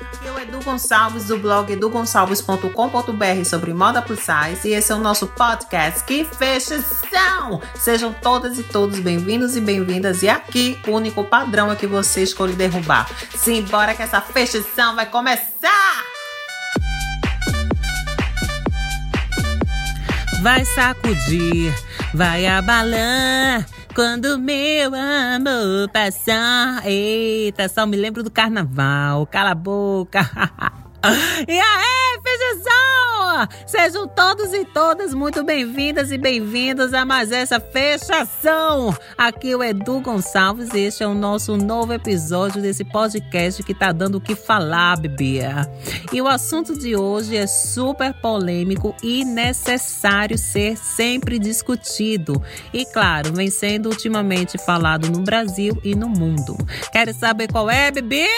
Aqui é o Edu Gonçalves do blog edugonçalves.com.br sobre moda plus size e esse é o nosso podcast. Que fechação! Sejam todas e todos bem-vindos e bem-vindas e aqui o único padrão é que você escolhe derrubar. Simbora que essa fechação vai começar! Vai sacudir, vai abalar quando meu amor passar. Eita, só me lembro do carnaval. Cala a boca. e aí, fechação! Sejam todos e todas muito bem-vindas e bem-vindos a mais essa fechação. Aqui é o Edu Gonçalves e este é o nosso novo episódio desse podcast que tá dando o que falar, bebê. E o assunto de hoje é super polêmico e necessário ser sempre discutido. E claro, vem sendo ultimamente falado no Brasil e no mundo. Quer saber qual é, bebê?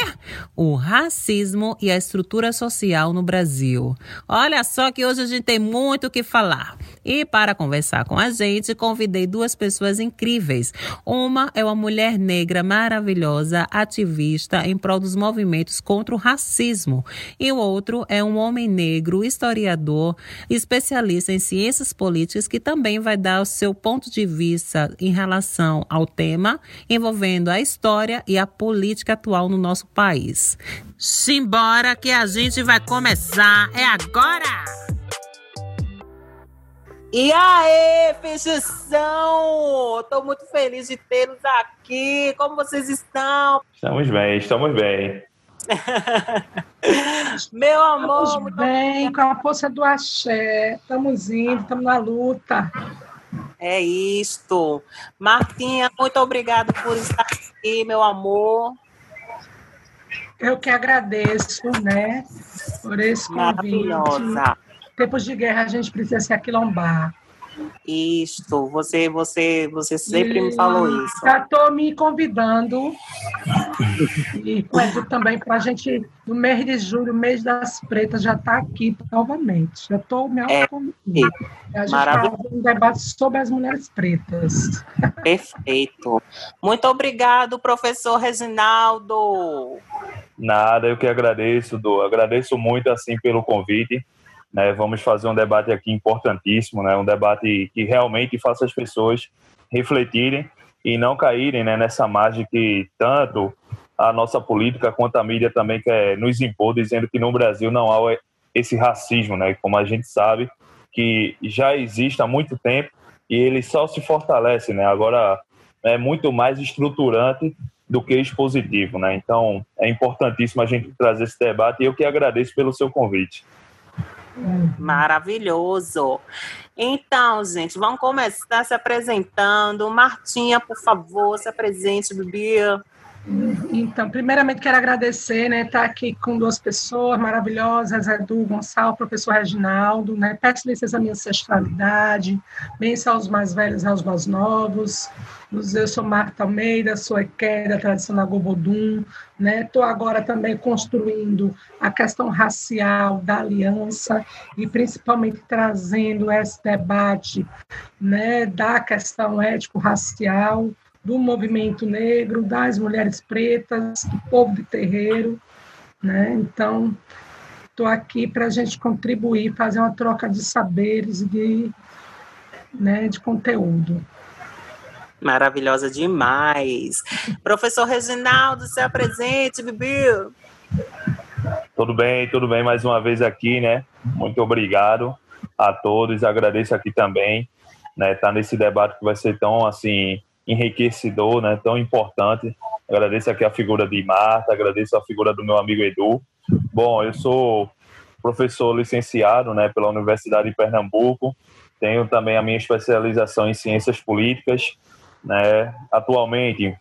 O racismo e a estrutura social no Brasil. Olha só que hoje a gente tem muito o que falar. E para conversar com a gente, convidei duas pessoas incríveis. Uma é uma mulher negra maravilhosa, ativista em prol dos movimentos contra o racismo. E o outro é um homem negro, historiador, especialista em ciências políticas, que também vai dar o seu ponto de vista em relação ao tema envolvendo a história e a política atual no nosso país. Simbora que a gente vai começar. É agora! E aí, fechação! Estou muito feliz de tê-los aqui. Como vocês estão? Estamos bem, estamos bem. Meu amor, estamos bem, com a força do axé. Estamos indo, estamos na luta. É isto. Martinha, muito obrigada por estar aqui, meu amor. Eu que agradeço, né, por esse convite. Maravilhosa. Tempos de guerra a gente precisa se aquilombar. Isto, você, você, você sempre e me falou isso. Já estou me convidando e pede também para a gente, no mês de julho, mês das pretas, já está aqui novamente. Já estou me é, convidando. A gente vai fazer um debate sobre as mulheres pretas. Perfeito. Muito obrigado, professor Reginaldo. Nada, eu que agradeço, Do. Agradeço muito assim pelo convite. Né? Vamos fazer um debate aqui importantíssimo, né? um debate que realmente faça as pessoas refletirem e não caírem né, nessa margem que tanto a nossa política quanto a mídia também quer nos impor, dizendo que no Brasil não há esse racismo, né? como a gente sabe, que já existe há muito tempo e ele só se fortalece. Né? Agora é muito mais estruturante do que expositivo. Né? Então é importantíssimo a gente trazer esse debate e eu que agradeço pelo seu convite. Maravilhoso. Então, gente, vamos começar se apresentando. Martinha, por favor, se apresente, Bia. Então, primeiramente quero agradecer, né, estar aqui com duas pessoas maravilhosas, Edu Gonçalves, professor Reginaldo, né, peço licença à minha ancestralidade, bênção aos mais velhos e aos mais novos, eu sou Marta Almeida, sou EQE da tradicional Gobodum, né, estou agora também construindo a questão racial da aliança e principalmente trazendo esse debate, né, da questão ético-racial, do movimento negro, das mulheres pretas, do povo de terreiro. Né? Então, estou aqui para a gente contribuir, fazer uma troca de saberes e de, né, de conteúdo. Maravilhosa demais. Professor Reginaldo, se apresente, Bibi. Tudo bem, tudo bem, mais uma vez aqui, né? Muito obrigado a todos, agradeço aqui também, né? Tá nesse debate que vai ser tão, assim, enriquecedor, né, tão importante. Agradeço aqui a figura de Marta, agradeço a figura do meu amigo Edu. Bom, eu sou professor licenciado, né, pela Universidade de Pernambuco. Tenho também a minha especialização em ciências políticas, né. Atualmente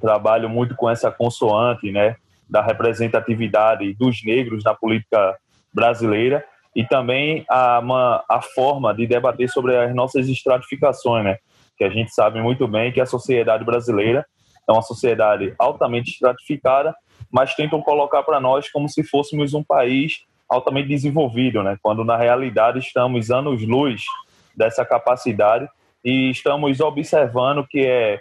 trabalho muito com essa consoante, né, da representatividade dos negros na política brasileira e também a, uma, a forma de debater sobre as nossas estratificações, né? Que a gente sabe muito bem que a sociedade brasileira é uma sociedade altamente estratificada, mas tentam colocar para nós como se fôssemos um país altamente desenvolvido, né? quando na realidade estamos anos-luz dessa capacidade e estamos observando que é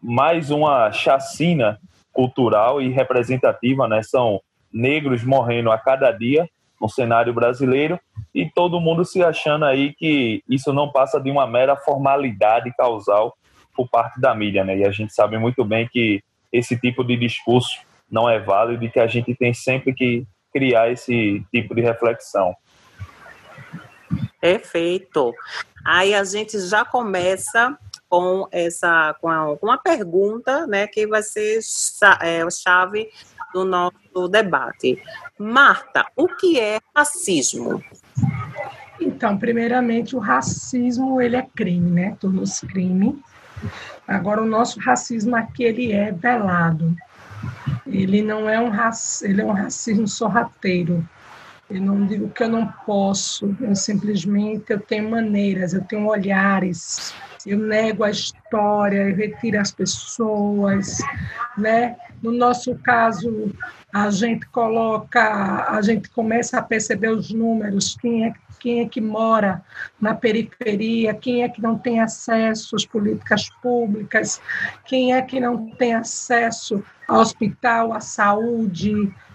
mais uma chacina cultural e representativa, né? São negros morrendo a cada dia no cenário brasileiro e todo mundo se achando aí que isso não passa de uma mera formalidade causal por parte da mídia, né? E a gente sabe muito bem que esse tipo de discurso não é válido e que a gente tem sempre que criar esse tipo de reflexão. Perfeito. Aí a gente já começa com essa com uma pergunta, né, que vai ser é, chave do nosso debate. Marta, o que é racismo? Então, primeiramente, o racismo ele é crime, né? Tornou-se crime. Agora, o nosso racismo aqui ele é velado. Ele não é um racismo, ele é um racismo sorrateiro. Eu não digo que eu não posso, eu simplesmente eu tenho maneiras, eu tenho olhares, eu nego a história, eu retiro as pessoas, né? No nosso caso, a gente coloca, a gente começa a perceber os números, quem é quem é que mora na periferia, quem é que não tem acesso às políticas públicas, quem é que não tem acesso ao hospital, à saúde,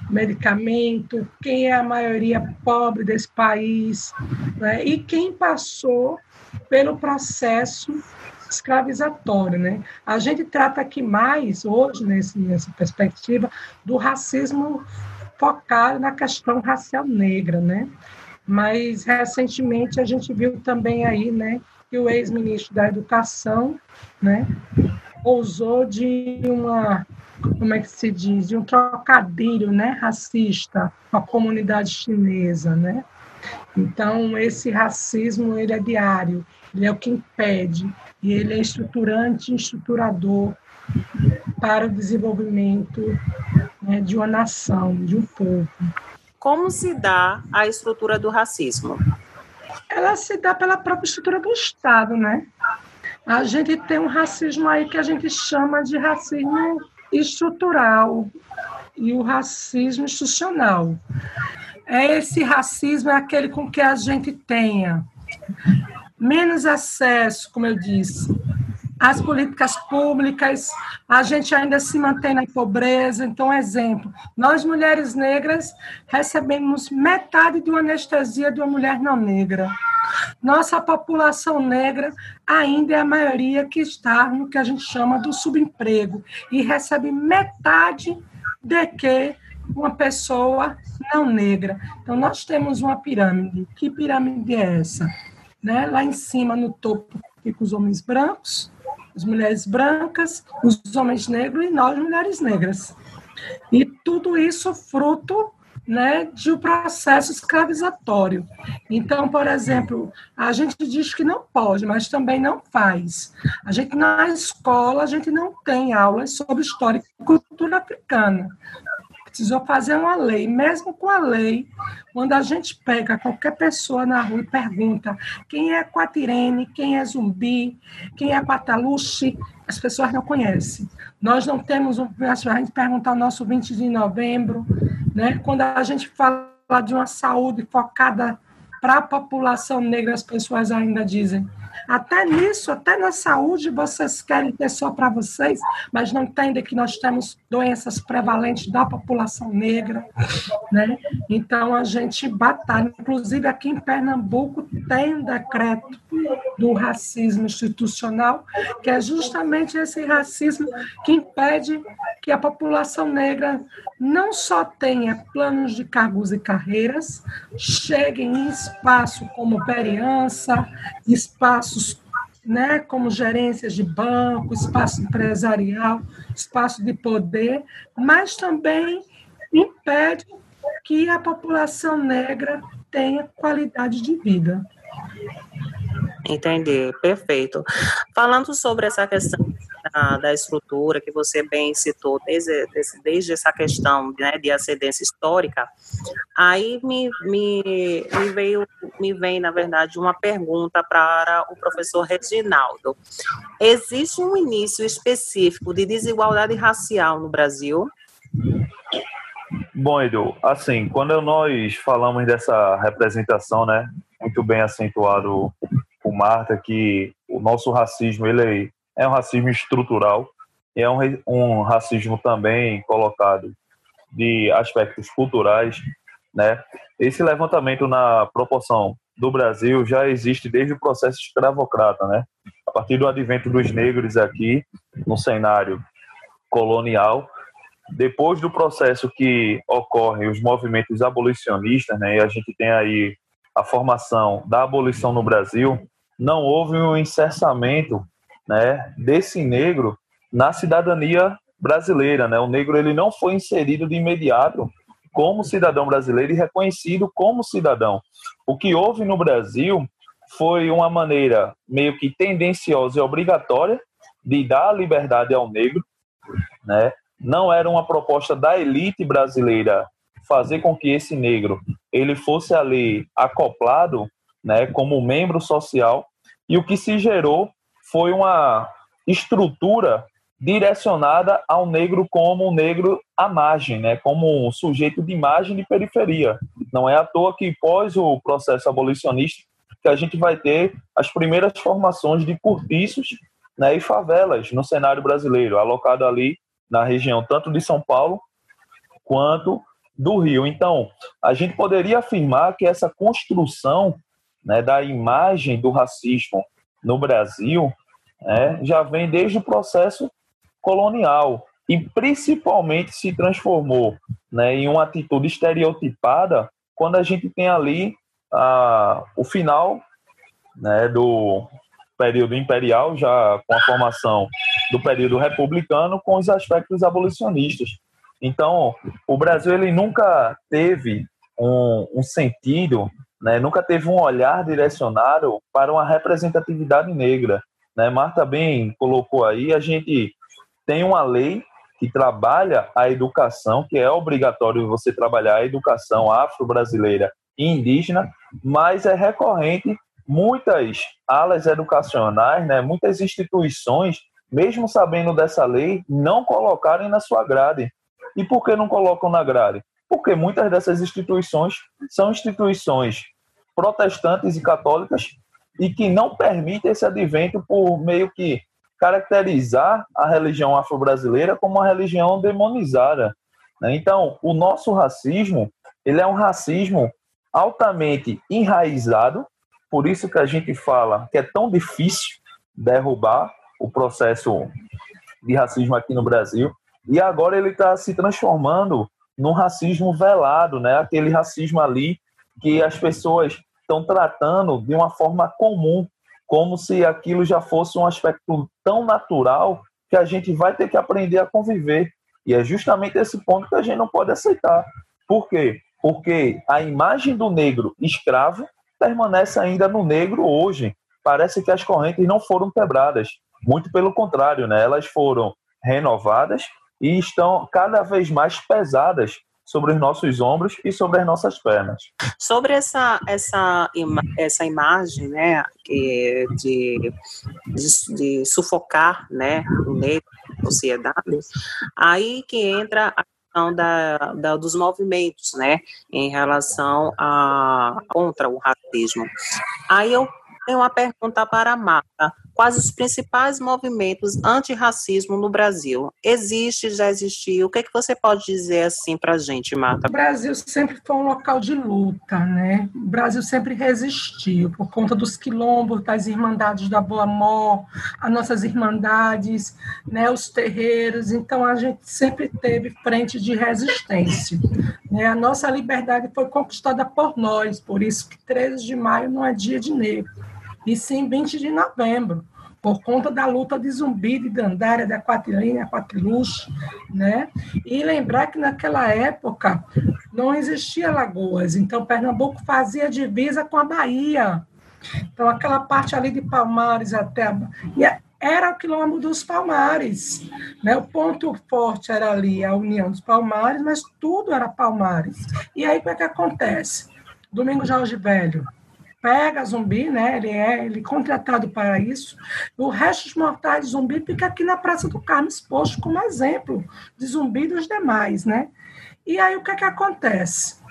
medicamento, quem é a maioria pobre desse país, né? e quem passou pelo processo escravizatório, né? A gente trata aqui mais hoje nesse, nessa perspectiva do racismo focado na questão racial negra, né? Mas recentemente a gente viu também aí, né, que o ex-ministro da Educação, né, ousou de uma como é que se diz, de um trocadilho, né, racista com a comunidade chinesa, né? Então esse racismo ele é diário, ele é o que impede e ele é estruturante, estruturador para o desenvolvimento né, de uma nação, de um povo. Como se dá a estrutura do racismo? Ela se dá pela própria estrutura do Estado, né? A gente tem um racismo aí que a gente chama de racismo estrutural e o racismo institucional. É esse racismo é aquele com que a gente tenha menos acesso, como eu disse, as políticas públicas, a gente ainda se mantém na pobreza. Então, exemplo, nós mulheres negras recebemos metade de uma anestesia de uma mulher não negra. Nossa população negra ainda é a maioria que está no que a gente chama do subemprego e recebe metade de que uma pessoa não negra. Então, nós temos uma pirâmide. Que pirâmide é essa? Né? Lá em cima, no topo, ficam os homens brancos, as mulheres brancas, os homens negros e nós, mulheres negras. E tudo isso fruto né, de um processo escravizatório. Então, por exemplo, a gente diz que não pode, mas também não faz. A gente na escola a gente não tem aulas sobre história e cultura africana precisou fazer uma lei. Mesmo com a lei, quando a gente pega qualquer pessoa na rua e pergunta quem é Quatirene, quem é Zumbi, quem é Quataluxi, as pessoas não conhecem. Nós não temos, a gente perguntar o nosso 20 de novembro, né? quando a gente fala de uma saúde focada para a população negra, as pessoas ainda dizem até nisso, até na saúde, vocês querem ter só para vocês, mas não entendem que nós temos doenças prevalentes da população negra, né? Então a gente batalha. Inclusive aqui em Pernambuco tem um decreto do racismo institucional, que é justamente esse racismo que impede que a população negra não só tenha planos de cargos e carreiras, cheguem em espaço como vereança, espaços né, como gerências de banco, espaço empresarial, espaço de poder, mas também impede que a população negra tenha qualidade de vida. Entendi, perfeito. Falando sobre essa questão da, da estrutura que você bem citou, desde, desde essa questão né, de ascendência histórica, aí me, me, me, veio, me vem, na verdade, uma pergunta para o professor Reginaldo. Existe um início específico de desigualdade racial no Brasil? Bom, Edu, assim, quando nós falamos dessa representação, né, muito bem acentuado por Marta, que o nosso racismo ele é um racismo estrutural e é um, um racismo também colocado de aspectos culturais, né? Esse levantamento na proporção do Brasil já existe desde o processo escravocrata, né? A partir do advento dos negros aqui no cenário colonial, depois do processo que ocorre os movimentos abolicionistas, né? E a gente tem aí a formação da abolição no Brasil, não houve um encerçamento, né, desse negro na cidadania brasileira, né? O negro ele não foi inserido de imediato como cidadão brasileiro e reconhecido como cidadão. O que houve no Brasil foi uma maneira meio que tendenciosa e obrigatória de dar liberdade ao negro, né? Não era uma proposta da elite brasileira fazer com que esse negro ele fosse ali acoplado, né, como membro social, e o que se gerou foi uma estrutura direcionada ao negro como um negro à margem, né, como um sujeito de margem de periferia. Não é à toa que pós o processo abolicionista que a gente vai ter as primeiras formações de cortiços né, e favelas no cenário brasileiro, alocado ali na região tanto de São Paulo quanto do Rio. Então, a gente poderia afirmar que essa construção né, da imagem do racismo no Brasil né, já vem desde o processo colonial e principalmente se transformou né, em uma atitude estereotipada quando a gente tem ali a, o final né, do período imperial, já com a formação do período republicano, com os aspectos abolicionistas. Então, o Brasil ele nunca teve um, um sentido, né, nunca teve um olhar direcionado para uma representatividade negra. Né? Marta bem colocou aí, a gente tem uma lei que trabalha a educação, que é obrigatório você trabalhar a educação afro-brasileira e indígena, mas é recorrente muitas alas educacionais, né, muitas instituições, mesmo sabendo dessa lei, não colocarem na sua grade. E por que não colocam na grade? Porque muitas dessas instituições são instituições protestantes e católicas e que não permitem esse advento por meio que caracterizar a religião afro-brasileira como uma religião demonizada. Né? Então, o nosso racismo, ele é um racismo altamente enraizado, por isso que a gente fala que é tão difícil derrubar o processo de racismo aqui no Brasil, e agora ele está se transformando num racismo velado, né? aquele racismo ali que as pessoas estão tratando de uma forma comum, como se aquilo já fosse um aspecto tão natural que a gente vai ter que aprender a conviver. E é justamente esse ponto que a gente não pode aceitar. Por quê? Porque a imagem do negro escravo permanece ainda no negro hoje. Parece que as correntes não foram quebradas. Muito pelo contrário, né? elas foram renovadas e estão cada vez mais pesadas sobre os nossos ombros e sobre as nossas pernas. Sobre essa essa essa imagem, né, de, de, de sufocar, né, o negro na sociedade, aí que entra a questão da, da, dos movimentos, né, em relação a contra o racismo. Aí eu tenho uma pergunta para a Marta quais os principais movimentos antirracismo no Brasil? Existe, já existiu? O que, é que você pode dizer assim para a gente, Marta? O Brasil sempre foi um local de luta, né? O Brasil sempre resistiu por conta dos quilombos, das irmandades da Boa Mó, as nossas irmandades, né? os terreiros. Então, a gente sempre teve frente de resistência. Né? A nossa liberdade foi conquistada por nós, por isso que 13 de maio não é dia de negro e sim 20 de novembro, por conta da luta de Zumbi, de Dandária, da Quatilina, Quatiluche, né? E lembrar que naquela época não existia lagoas, então Pernambuco fazia divisa com a Bahia. Então aquela parte ali de Palmares até a... e era o quilômetro dos Palmares, né? O ponto forte era ali a união dos Palmares, mas tudo era Palmares. E aí o que, é que acontece? Domingo Jorge Velho, pega zumbi, né? Ele é ele é contratado para isso. O resto dos mortais de zumbi fica aqui na Praça do Carmo exposto como exemplo de zumbi dos demais, né? E aí o que é que acontece?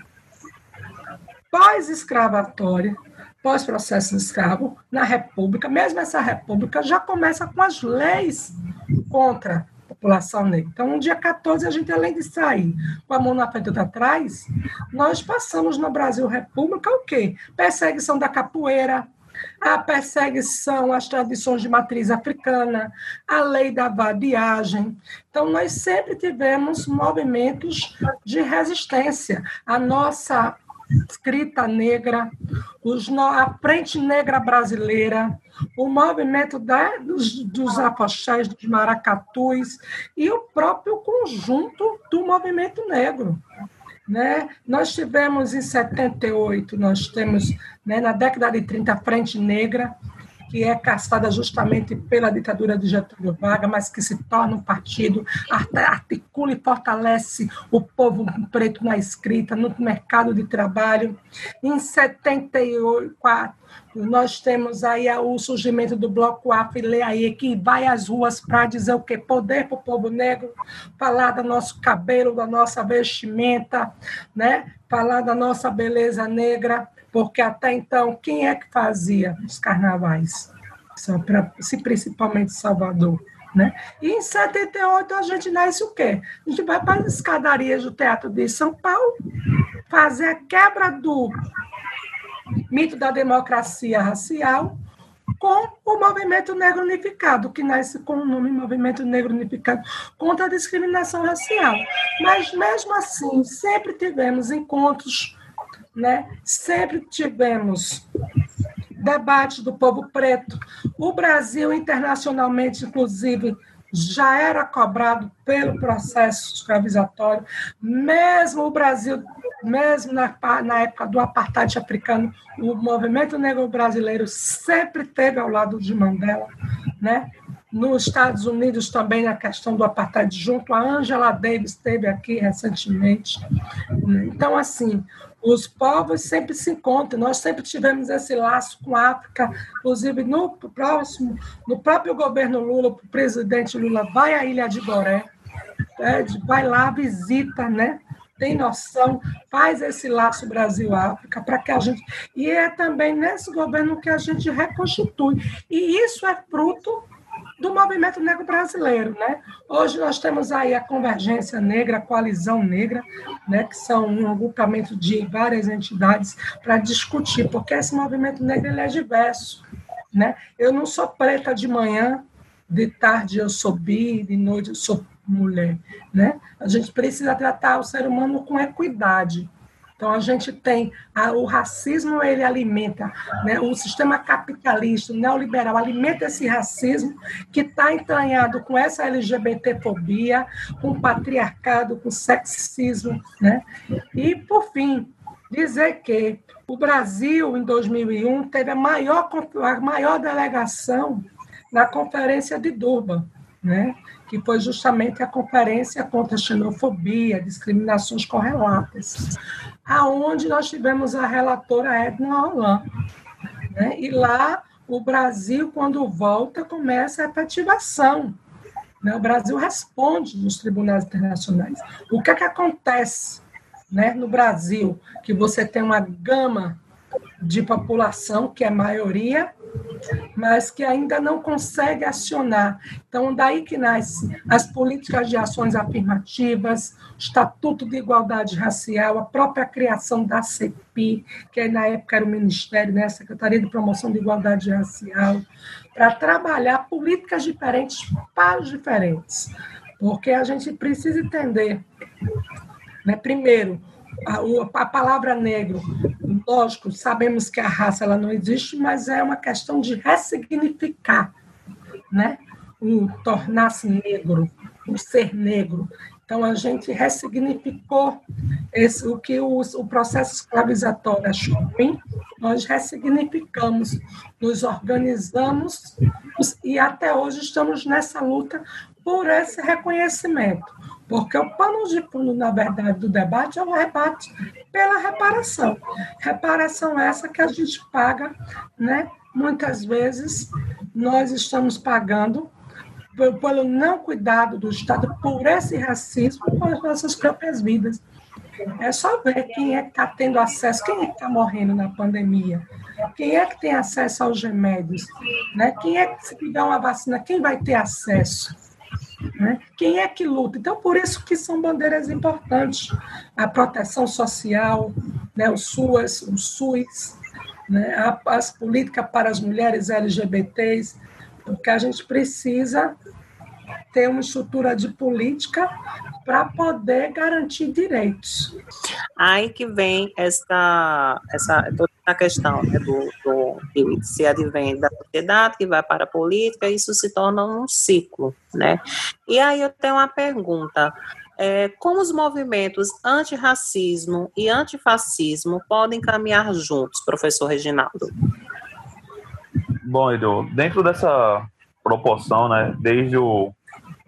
Pós-escravatória, pós-processo escravo, na República, mesmo essa República já começa com as leis contra população negra. Então, no dia 14, a gente, além de sair com a mão na frente e outra atrás, nós passamos no Brasil República o quê? Perseguição da capoeira, a perseguição às tradições de matriz africana, a lei da vadiagem. Então, nós sempre tivemos movimentos de resistência. A nossa escrita negra, os, a Frente Negra Brasileira, o movimento da, dos, dos dos maracatus e o próprio conjunto do movimento negro. Né? Nós tivemos em 78, nós temos né, na década de 30 a Frente Negra, que é caçada justamente pela ditadura de Getúlio Vargas, mas que se torna um partido, articula e fortalece o povo preto na escrita, no mercado de trabalho. Em 74, nós temos aí o surgimento do Bloco Afile aí, que vai às ruas para dizer o quê? Poder para o povo negro, falar do nosso cabelo, da nossa vestimenta, né? falar da nossa beleza negra, porque até então, quem é que fazia os carnavais? Só pra, se principalmente Salvador. Né? E em 78 a gente nasce o quê? A gente vai para as escadarias do Teatro de São Paulo fazer a quebra do mito da democracia racial com o movimento negro unificado, que nasce com o nome Movimento Negro Unificado contra a discriminação racial. Mas mesmo assim, sempre tivemos encontros né? Sempre tivemos debate do povo preto. O Brasil, internacionalmente, inclusive, já era cobrado pelo processo escravizatório, mesmo o Brasil, mesmo na, na época do apartheid africano, o movimento negro brasileiro sempre teve ao lado de Mandela, né? Nos Estados Unidos também na questão do apartheid junto a Angela Davis esteve aqui recentemente. Então assim, os povos sempre se encontram. Nós sempre tivemos esse laço com a África, inclusive no próximo, no próprio governo Lula, o presidente Lula vai à Ilha de Boré, é, vai lá, visita, né? Tem noção, faz esse laço Brasil-África para que a gente. E é também nesse governo que a gente reconstitui. E isso é fruto do movimento negro brasileiro, né? Hoje nós temos aí a Convergência Negra, a Coalizão Negra, né, que são um agrupamento de várias entidades para discutir, porque esse movimento negro ele é diverso, né? Eu não sou preta de manhã, de tarde eu sou bi, de noite eu sou mulher, né? A gente precisa tratar o ser humano com equidade, então a gente tem a, o racismo ele alimenta, né, o sistema capitalista, o neoliberal alimenta esse racismo que está entranhado com essa LGBTfobia, com patriarcado, com sexismo, né? E por fim dizer que o Brasil em 2001 teve a maior a maior delegação na conferência de Durban, né? que foi justamente a conferência contra a xenofobia, discriminações correlatas aonde nós tivemos a relatora Edna Roland. Né? E lá o Brasil, quando volta, começa a efetivação. Né? O Brasil responde nos tribunais internacionais. O que é que acontece né, no Brasil? Que você tem uma gama de população, que é maioria, mas que ainda não consegue acionar. Então, daí que nasce as políticas de ações afirmativas, o Estatuto de Igualdade Racial, a própria criação da CEPI, que na época era o Ministério, né, a Secretaria de Promoção de Igualdade Racial, para trabalhar políticas diferentes para os diferentes. Porque a gente precisa entender, né, primeiro, a, a, palavra negro, lógico, sabemos que a raça ela não existe, mas é uma questão de ressignificar, né? O tornar-se negro, o ser negro. Então, a gente ressignificou esse, o que o, o processo escravizatório achou ruim, nós ressignificamos, nos organizamos e até hoje estamos nessa luta por esse reconhecimento. Porque o pano de fundo, na verdade, do debate é o rebate pela reparação. Reparação essa que a gente paga, né? Muitas vezes nós estamos pagando pelo não cuidado do Estado por esse racismo com as nossas próprias vidas. É só ver quem é que está tendo acesso, quem é que está morrendo na pandemia, quem é que tem acesso aos remédios, né? quem é que se tiver uma vacina, quem vai ter acesso? Né? Quem é que luta? Então, por isso que são bandeiras importantes. A proteção social, né? o SUAS, o SUS, né? as políticas para as mulheres LGBTs, porque a gente precisa ter uma estrutura de política para poder garantir direitos. Aí que vem essa, essa toda a questão né, do, do que se advém da sociedade, que vai para a política, isso se torna um ciclo, né? E aí eu tenho uma pergunta. É, como os movimentos antirracismo e antifascismo podem caminhar juntos, professor Reginaldo? Bom, Edu, dentro dessa proporção, né, desde o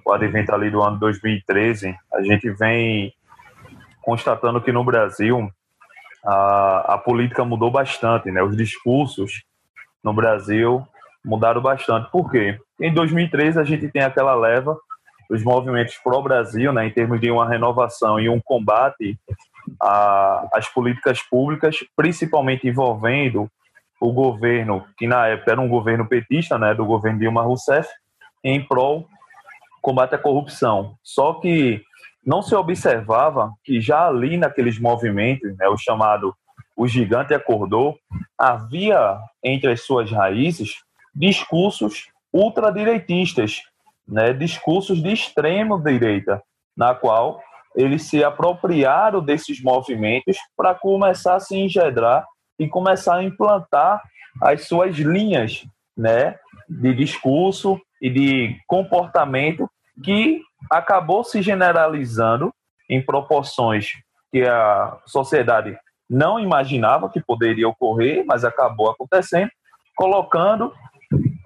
o advento ali do ano 2013, a gente vem constatando que no Brasil a, a política mudou bastante, né? Os discursos no Brasil mudaram bastante. Por quê? Em 2013 a gente tem aquela leva os movimentos pró-Brasil, né, em termos de uma renovação e um combate às políticas públicas, principalmente envolvendo o governo, que na época era um governo petista, né, do governo Dilma Rousseff, em prol combate à corrupção. Só que não se observava que já ali naqueles movimentos, né, o chamado o gigante acordou, havia entre as suas raízes discursos ultradireitistas, né, discursos de extrema direita, na qual eles se apropriaram desses movimentos para começar a se engendrar e começar a implantar as suas linhas né, de discurso e de comportamento que acabou se generalizando em proporções que a sociedade não imaginava que poderia ocorrer, mas acabou acontecendo, colocando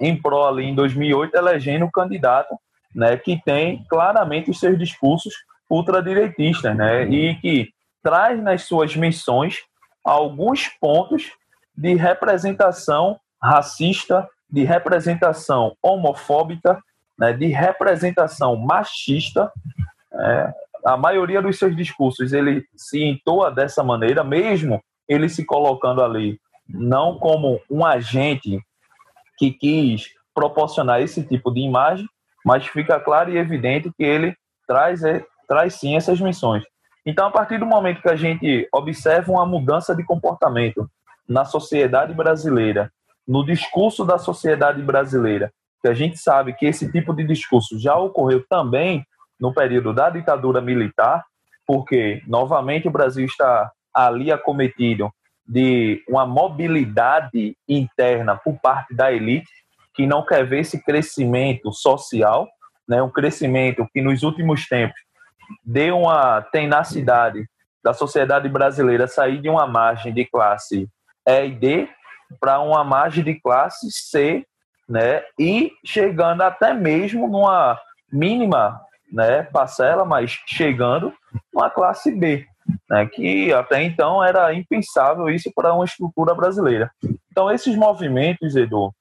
em prol ali em 2008, elegendo um candidato né, que tem claramente os seus discursos ultradireitistas né, e que traz nas suas missões alguns pontos de representação racista, de representação homofóbica né, de representação machista. É, a maioria dos seus discursos ele se entoa dessa maneira, mesmo ele se colocando ali não como um agente que quis proporcionar esse tipo de imagem, mas fica claro e evidente que ele traz, é, traz sim essas missões. Então, a partir do momento que a gente observa uma mudança de comportamento na sociedade brasileira, no discurso da sociedade brasileira, que a gente sabe que esse tipo de discurso já ocorreu também no período da ditadura militar, porque, novamente, o Brasil está ali acometido de uma mobilidade interna por parte da elite, que não quer ver esse crescimento social, né, um crescimento que nos últimos tempos deu uma tenacidade da sociedade brasileira sair de uma margem de classe E e D para uma margem de classe C né? E chegando até mesmo numa mínima, né, parcela, mas chegando numa classe B, né, que até então era impensável isso para uma estrutura brasileira. Então esses movimentos, Edu,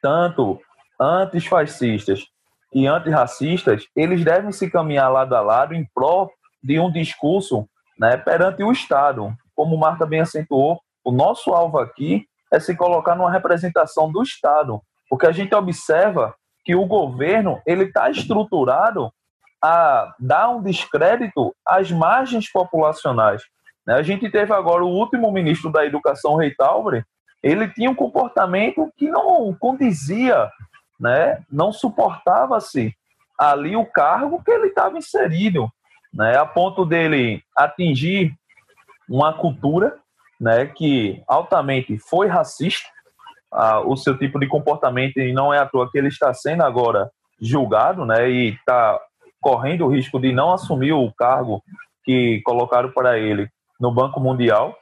tanto antifascistas e antirracistas, eles devem se caminhar lado a lado em prol de um discurso né, perante o Estado. Como Marta bem acentuou, o nosso alvo aqui é se colocar numa representação do Estado, porque a gente observa que o governo ele está estruturado a dar um descrédito às margens populacionais. Né? A gente teve agora o último ministro da Educação, Rei Taubre, ele tinha um comportamento que não condizia, né? não suportava-se ali o cargo que ele estava inserido, né? a ponto dele atingir uma cultura né, que altamente foi racista, o seu tipo de comportamento e não é à toa que ele está sendo agora julgado, né, e está correndo o risco de não assumir o cargo que colocaram para ele no Banco Mundial.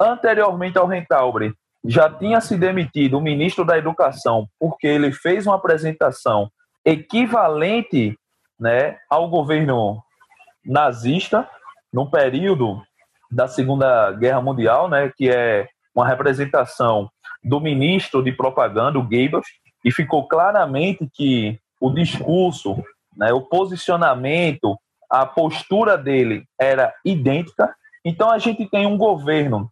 Anteriormente ao Rentaubre, já tinha se demitido o ministro da Educação porque ele fez uma apresentação equivalente né, ao governo nazista no período da Segunda Guerra Mundial, né, que é uma representação do ministro de propaganda, o Goebbels, e ficou claramente que o discurso, né, o posicionamento, a postura dele era idêntica. Então a gente tem um governo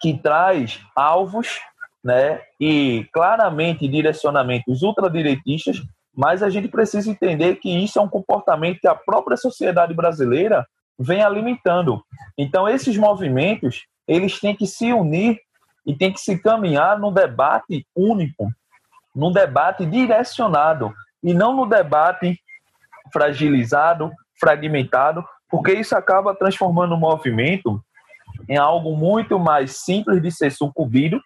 que traz alvos né, e claramente direcionamentos ultradireitistas mas a gente precisa entender que isso é um comportamento que a própria sociedade brasileira vem alimentando. Então, esses movimentos, eles têm que se unir e têm que se caminhar num debate único, num debate direcionado, e não no debate fragilizado, fragmentado, porque isso acaba transformando o movimento em algo muito mais simples de ser sucumbido,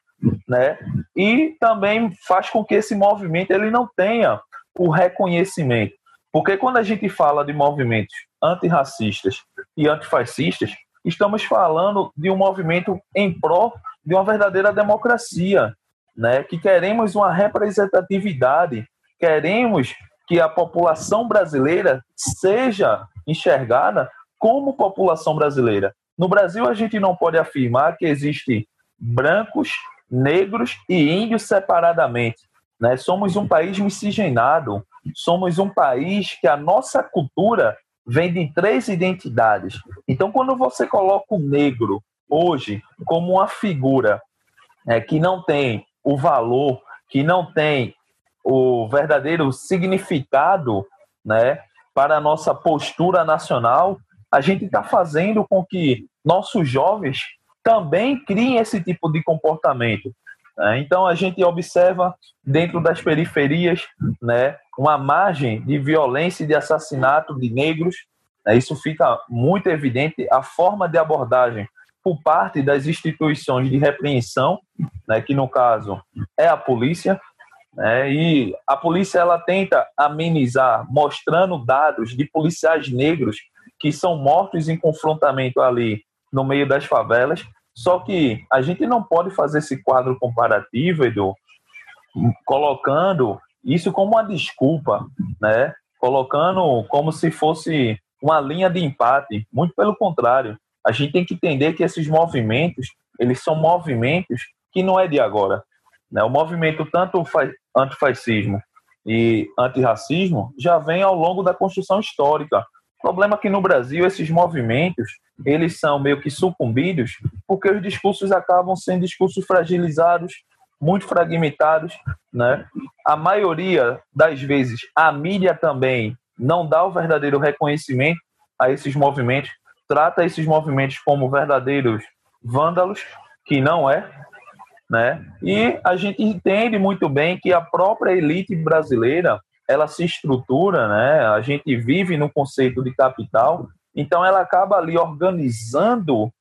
né? E também faz com que esse movimento ele não tenha o reconhecimento. Porque quando a gente fala de movimentos antirracistas e antifascistas, estamos falando de um movimento em pró de uma verdadeira democracia, né? Que queremos uma representatividade, queremos que a população brasileira seja enxergada como população brasileira. No Brasil, a gente não pode afirmar que existem brancos, negros e índios separadamente. Né? Somos um país miscigenado, somos um país que a nossa cultura vem de três identidades. Então, quando você coloca o negro hoje como uma figura é, que não tem o valor, que não tem o verdadeiro significado né, para a nossa postura nacional, a gente está fazendo com que nossos jovens também criem esse tipo de comportamento. Né? Então a gente observa dentro das periferias né, uma margem de violência e de assassinato de negros. Né? Isso fica muito evidente a forma de abordagem por parte das instituições de repreensão, né, que no caso é a polícia, né, e a polícia ela tenta amenizar, mostrando dados de policiais negros que são mortos em confrontamento ali no meio das favelas. Só que a gente não pode fazer esse quadro comparativo, Edu, colocando isso como uma desculpa, né? Colocando como se fosse uma linha de empate. Muito pelo contrário, a gente tem que entender que esses movimentos, eles são movimentos que não é de agora. Né? O movimento tanto antifascismo e antirracismo já vem ao longo da construção histórica. O problema é que no Brasil esses movimentos eles são meio que sucumbidos porque os discursos acabam sendo discursos fragilizados, muito fragmentados, né? A maioria das vezes a mídia também não dá o verdadeiro reconhecimento a esses movimentos, trata esses movimentos como verdadeiros vândalos, que não é, né? E a gente entende muito bem que a própria elite brasileira ela se estrutura, né? A gente vive no conceito de capital, então ela acaba ali organizando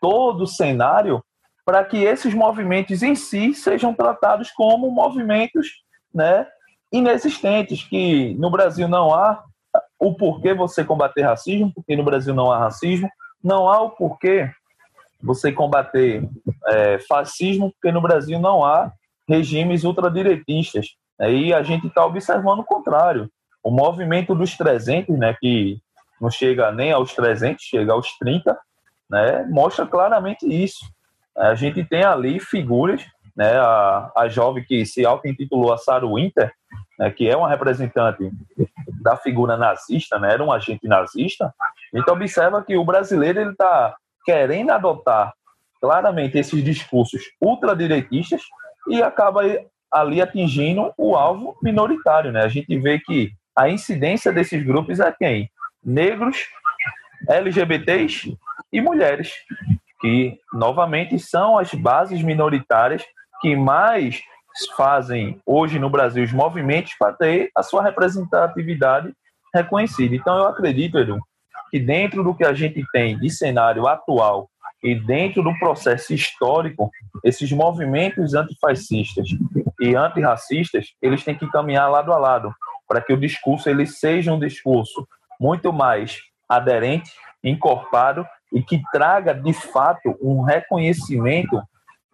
todo o cenário para que esses movimentos em si sejam tratados como movimentos, né, inexistentes, que no Brasil não há o porquê você combater racismo, porque no Brasil não há racismo, não há o porquê você combater é, fascismo, porque no Brasil não há regimes ultradireitistas. Aí a gente está observando o contrário. O movimento dos 300, né, que não chega nem aos 300, chega aos 30, né, mostra claramente isso. A gente tem ali figuras, né, a, a jovem que se auto-intitulou a Sarah Winter, né, que é uma representante da figura nazista, né, era um agente nazista, gente observa que o brasileiro ele está querendo adotar claramente esses discursos ultradireitistas e acaba ali atingindo o alvo minoritário. Né? A gente vê que a incidência desses grupos é quem? Negros, LGBTs e mulheres, que novamente são as bases minoritárias que mais fazem hoje no Brasil os movimentos para ter a sua representatividade reconhecida. Então eu acredito, Edu, que dentro do que a gente tem de cenário atual e dentro do processo histórico, esses movimentos antifascistas e antirracistas, eles têm que caminhar lado a lado, para que o discurso ele seja um discurso muito mais aderente, encorpado e que traga de fato um reconhecimento,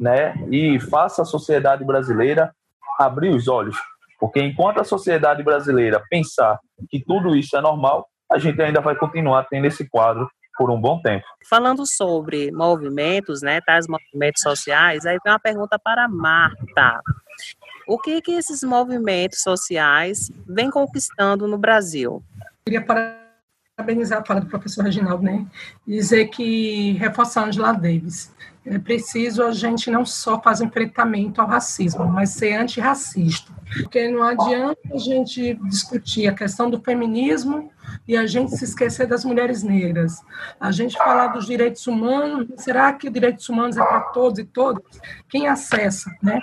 né, e faça a sociedade brasileira abrir os olhos, porque enquanto a sociedade brasileira pensar que tudo isso é normal, a gente ainda vai continuar tendo esse quadro por um bom tempo. Falando sobre movimentos, né, tais movimentos sociais, aí tem uma pergunta para Marta. O que que esses movimentos sociais vêm conquistando no Brasil? Queria para parabenizar a fala do professor Reginaldo, né? Dizer que, reforçar Angela Davis, é preciso a gente não só fazer enfrentamento ao racismo, mas ser antirracista. Porque não adianta a gente discutir a questão do feminismo e a gente se esquecer das mulheres negras. A gente falar dos direitos humanos, será que direitos humanos é para todos e todas? Quem acessa, né?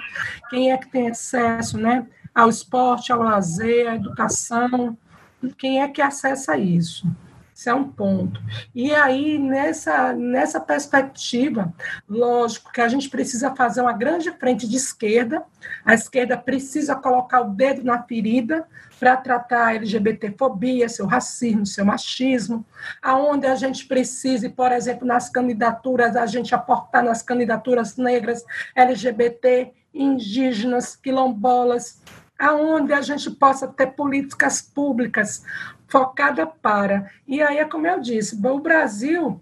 Quem é que tem acesso, né? Ao esporte, ao lazer, à educação, quem é que acessa isso? Isso é um ponto. E aí, nessa, nessa perspectiva, lógico que a gente precisa fazer uma grande frente de esquerda, a esquerda precisa colocar o dedo na ferida para tratar a LGBTfobia, seu racismo, seu machismo, aonde a gente precise, por exemplo, nas candidaturas, a gente aportar nas candidaturas negras, LGBT, indígenas, quilombolas, aonde a gente possa ter políticas públicas focadas para. E aí é como eu disse, o Brasil,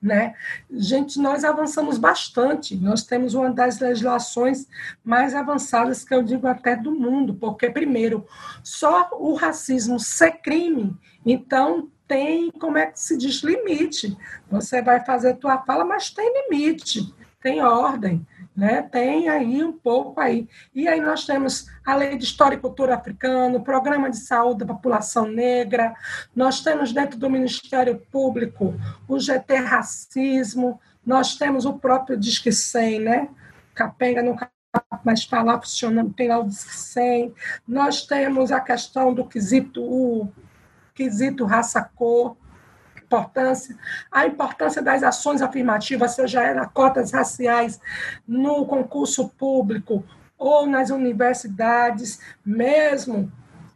né? Gente, nós avançamos bastante. Nós temos uma das legislações mais avançadas que eu digo até do mundo, porque primeiro, só o racismo ser crime, então tem como é que se diz limite. Você vai fazer tua fala, mas tem limite, tem ordem né? Tem aí um pouco aí. E aí nós temos a Lei de História e Cultura Africana, o Programa de Saúde da População Negra, nós temos dentro do Ministério Público o GT Racismo, nós temos o próprio Disque 100, né? Capenga não mas está lá funcionando, tem lá o Disque 100. Nós temos a questão do quesito, o quesito raça-cor, importância, a importância das ações afirmativas, seja ela cotas raciais no concurso público ou nas universidades, mesmo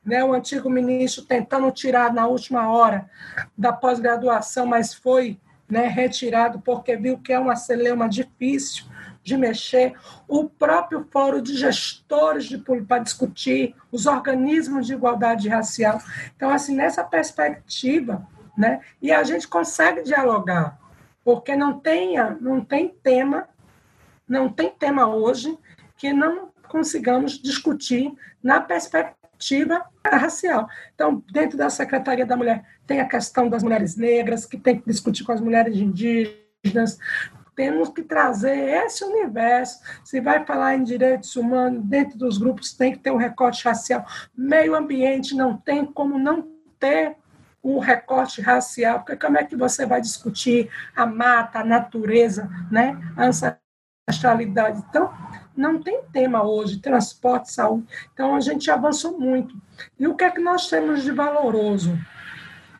né, o antigo ministro tentando tirar na última hora da pós-graduação, mas foi né, retirado porque viu que é uma celeuma difícil de mexer, o próprio fórum de gestores de para discutir os organismos de igualdade racial. Então, assim, nessa perspectiva, né? E a gente consegue dialogar, porque não tenha, não tem tema, não tem tema hoje que não consigamos discutir na perspectiva racial. Então, dentro da Secretaria da Mulher, tem a questão das mulheres negras, que tem que discutir com as mulheres indígenas, temos que trazer esse universo. Se vai falar em direitos humanos, dentro dos grupos tem que ter um recorte racial. Meio ambiente não tem como não ter o recorte racial, porque como é que você vai discutir a mata, a natureza, né? a ancestralidade? Então, não tem tema hoje, transporte, saúde. Então, a gente avançou muito. E o que é que nós temos de valoroso?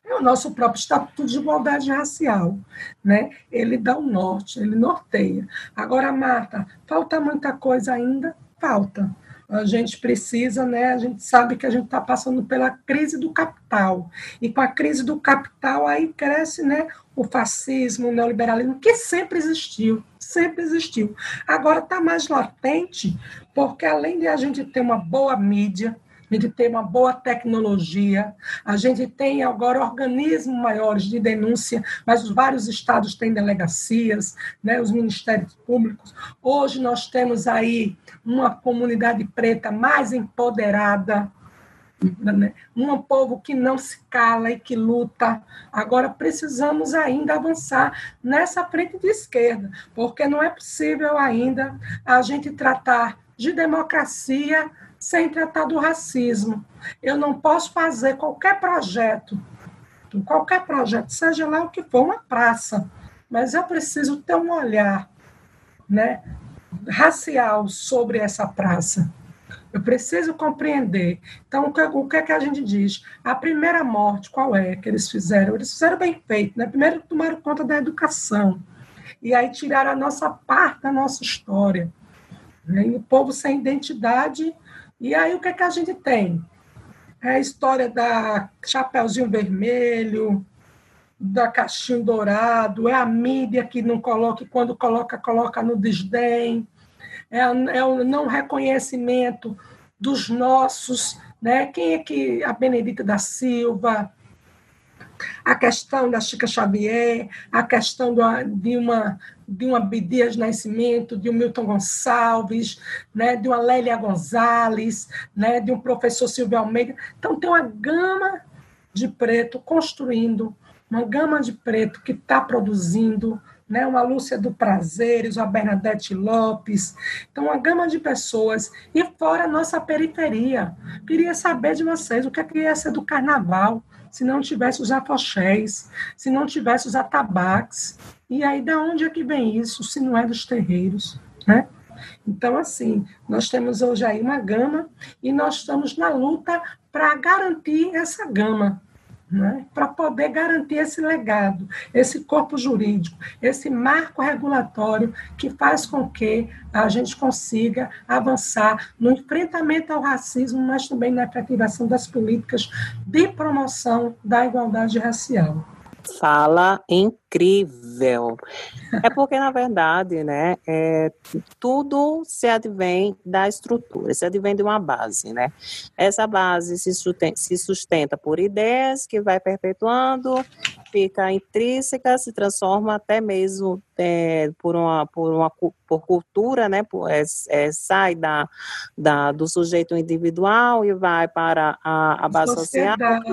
É o nosso próprio Estatuto de Igualdade Racial. Né? Ele dá o norte, ele norteia. Agora, Marta, falta muita coisa ainda? Falta a gente precisa, né? A gente sabe que a gente está passando pela crise do capital. E com a crise do capital aí cresce, né? O fascismo, o neoliberalismo, que sempre existiu, sempre existiu. Agora está mais latente, porque além de a gente ter uma boa mídia, a gente tem uma boa tecnologia, a gente tem agora organismos maiores de denúncia, mas os vários estados têm delegacias, né, os ministérios públicos. Hoje nós temos aí uma comunidade preta mais empoderada, né? um povo que não se cala e que luta. Agora precisamos ainda avançar nessa frente de esquerda, porque não é possível ainda a gente tratar de democracia sem tratar do racismo. Eu não posso fazer qualquer projeto, qualquer projeto, seja lá o que for, uma praça, mas eu preciso ter um olhar né, racial sobre essa praça. Eu preciso compreender. Então, o que, o que é que a gente diz? A primeira morte, qual é que eles fizeram? Eles fizeram bem feito, né? Primeiro tomaram conta da educação. E aí tiraram a nossa parte da nossa história. Né? E o povo sem identidade e aí o que, é que a gente tem? É a história da Chapeuzinho Vermelho, da Caixinho Dourado, é a mídia que não coloca, e quando coloca, coloca no desdém, é, é o não reconhecimento dos nossos, né? Quem é que a Benedita da Silva, a questão da Chica Xavier, a questão de uma de um Abdias Nascimento, de um Milton Gonçalves, né, de uma Lélia Gonzalez, né, de um professor Silvio Almeida. Então, tem uma gama de preto construindo, uma gama de preto que está produzindo, né, uma Lúcia do Prazeres, uma Bernadette Lopes, então uma gama de pessoas, e fora a nossa periferia. Queria saber de vocês o que, é que ia ser do carnaval, se não tivesse os afoxés, se não tivesse os atabaques, e aí da onde é que vem isso, se não é dos terreiros, né? Então, assim, nós temos hoje aí uma gama e nós estamos na luta para garantir essa gama, né? para poder garantir esse legado, esse corpo jurídico, esse marco regulatório que faz com que a gente consiga avançar no enfrentamento ao racismo, mas também na efetivação das políticas de promoção da igualdade racial fala incrível. É porque, na verdade, né, é, tudo se advém da estrutura, se advém de uma base, né? Essa base se sustenta, se sustenta por ideias que vai perpetuando, fica intrínseca, se transforma até mesmo é, por, uma, por, uma, por cultura, né? Por, é, é, sai da, da, do sujeito individual e vai para a, a base Sociedade.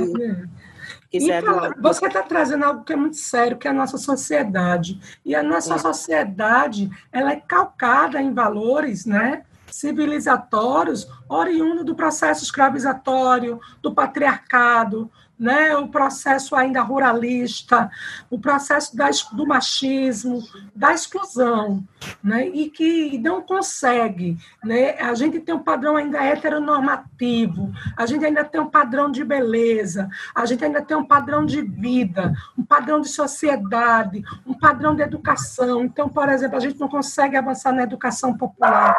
Social então, você está trazendo algo que é muito sério, que é a nossa sociedade. E a nossa é. sociedade, ela é calcada em valores, né? civilizatórios oriundo do processo escravizatório, do patriarcado, né, o processo ainda ruralista, o processo da, do machismo, da exclusão, né, e que não consegue. Né, a gente tem um padrão ainda heteronormativo, a gente ainda tem um padrão de beleza, a gente ainda tem um padrão de vida, um padrão de sociedade, um padrão de educação. Então, por exemplo, a gente não consegue avançar na educação popular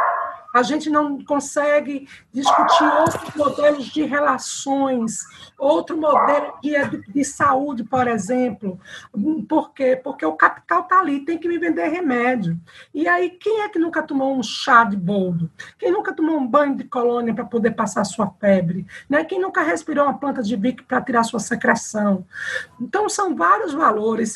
a gente não consegue discutir outros modelos de relações, outro modelo de, de saúde, por exemplo. Por quê? Porque o capital está ali, tem que me vender remédio. E aí, quem é que nunca tomou um chá de boldo? Quem nunca tomou um banho de colônia para poder passar sua febre? Né? Quem nunca respirou uma planta de bico para tirar sua secreção? Então, são vários valores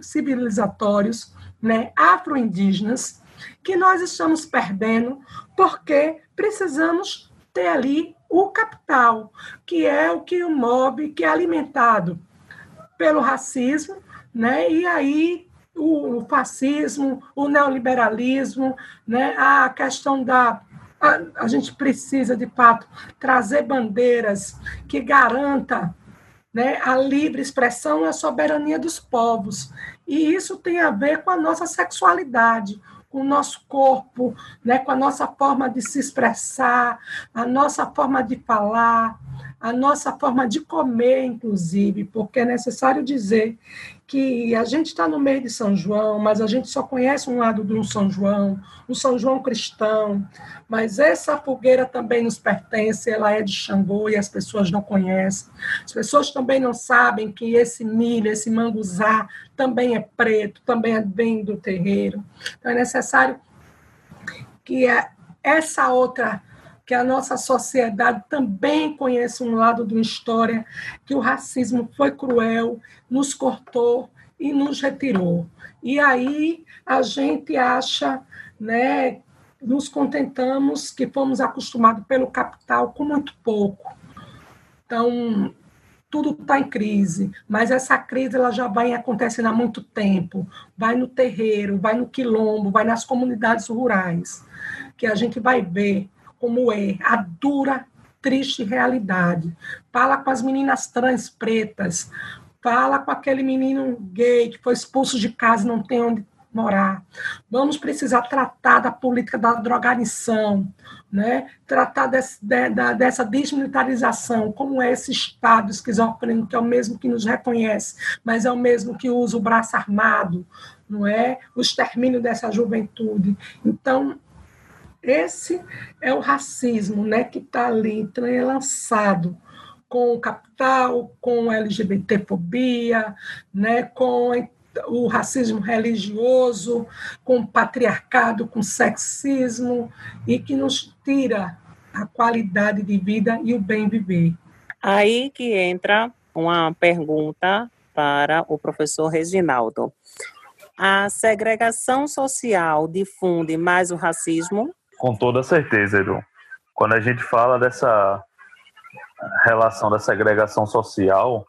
civilizatórios né, afro-indígenas que nós estamos perdendo porque precisamos ter ali o capital, que é o que o move, que é alimentado pelo racismo, né? E aí o fascismo, o neoliberalismo, né? A questão da a, a gente precisa de fato trazer bandeiras que garanta né, a livre expressão e a soberania dos povos. E isso tem a ver com a nossa sexualidade com o nosso corpo, né, com a nossa forma de se expressar, a nossa forma de falar, a nossa forma de comer, inclusive, porque é necessário dizer que a gente está no meio de São João, mas a gente só conhece um lado de um São João, um São João cristão, mas essa fogueira também nos pertence, ela é de Xangô e as pessoas não conhecem. As pessoas também não sabem que esse milho, esse manguzá também é preto, também vem do terreiro. Então é necessário que essa outra que a nossa sociedade também conheça um lado de uma história que o racismo foi cruel, nos cortou e nos retirou. E aí a gente acha, né, nos contentamos que fomos acostumados pelo capital com muito pouco. Então, tudo está em crise, mas essa crise ela já vai acontecendo há muito tempo. Vai no terreiro, vai no quilombo, vai nas comunidades rurais, que a gente vai ver como é a dura, triste realidade. Fala com as meninas trans pretas, fala com aquele menino gay que foi expulso de casa e não tem onde morar. Vamos precisar tratar da política da drogadição, né? tratar desse, de, da, dessa desmilitarização, como é esse Estado esquizofrênico, que é o mesmo que nos reconhece, mas é o mesmo que usa o braço armado, não é? O extermínio dessa juventude. Então, esse é o racismo né, que está ali entrelaçado com o capital, com a LGBTfobia, né, com o racismo religioso, com o patriarcado, com o sexismo, e que nos tira a qualidade de vida e o bem viver. Aí que entra uma pergunta para o professor Reginaldo. A segregação social difunde mais o racismo? Com toda certeza, Edu. Quando a gente fala dessa relação da segregação social,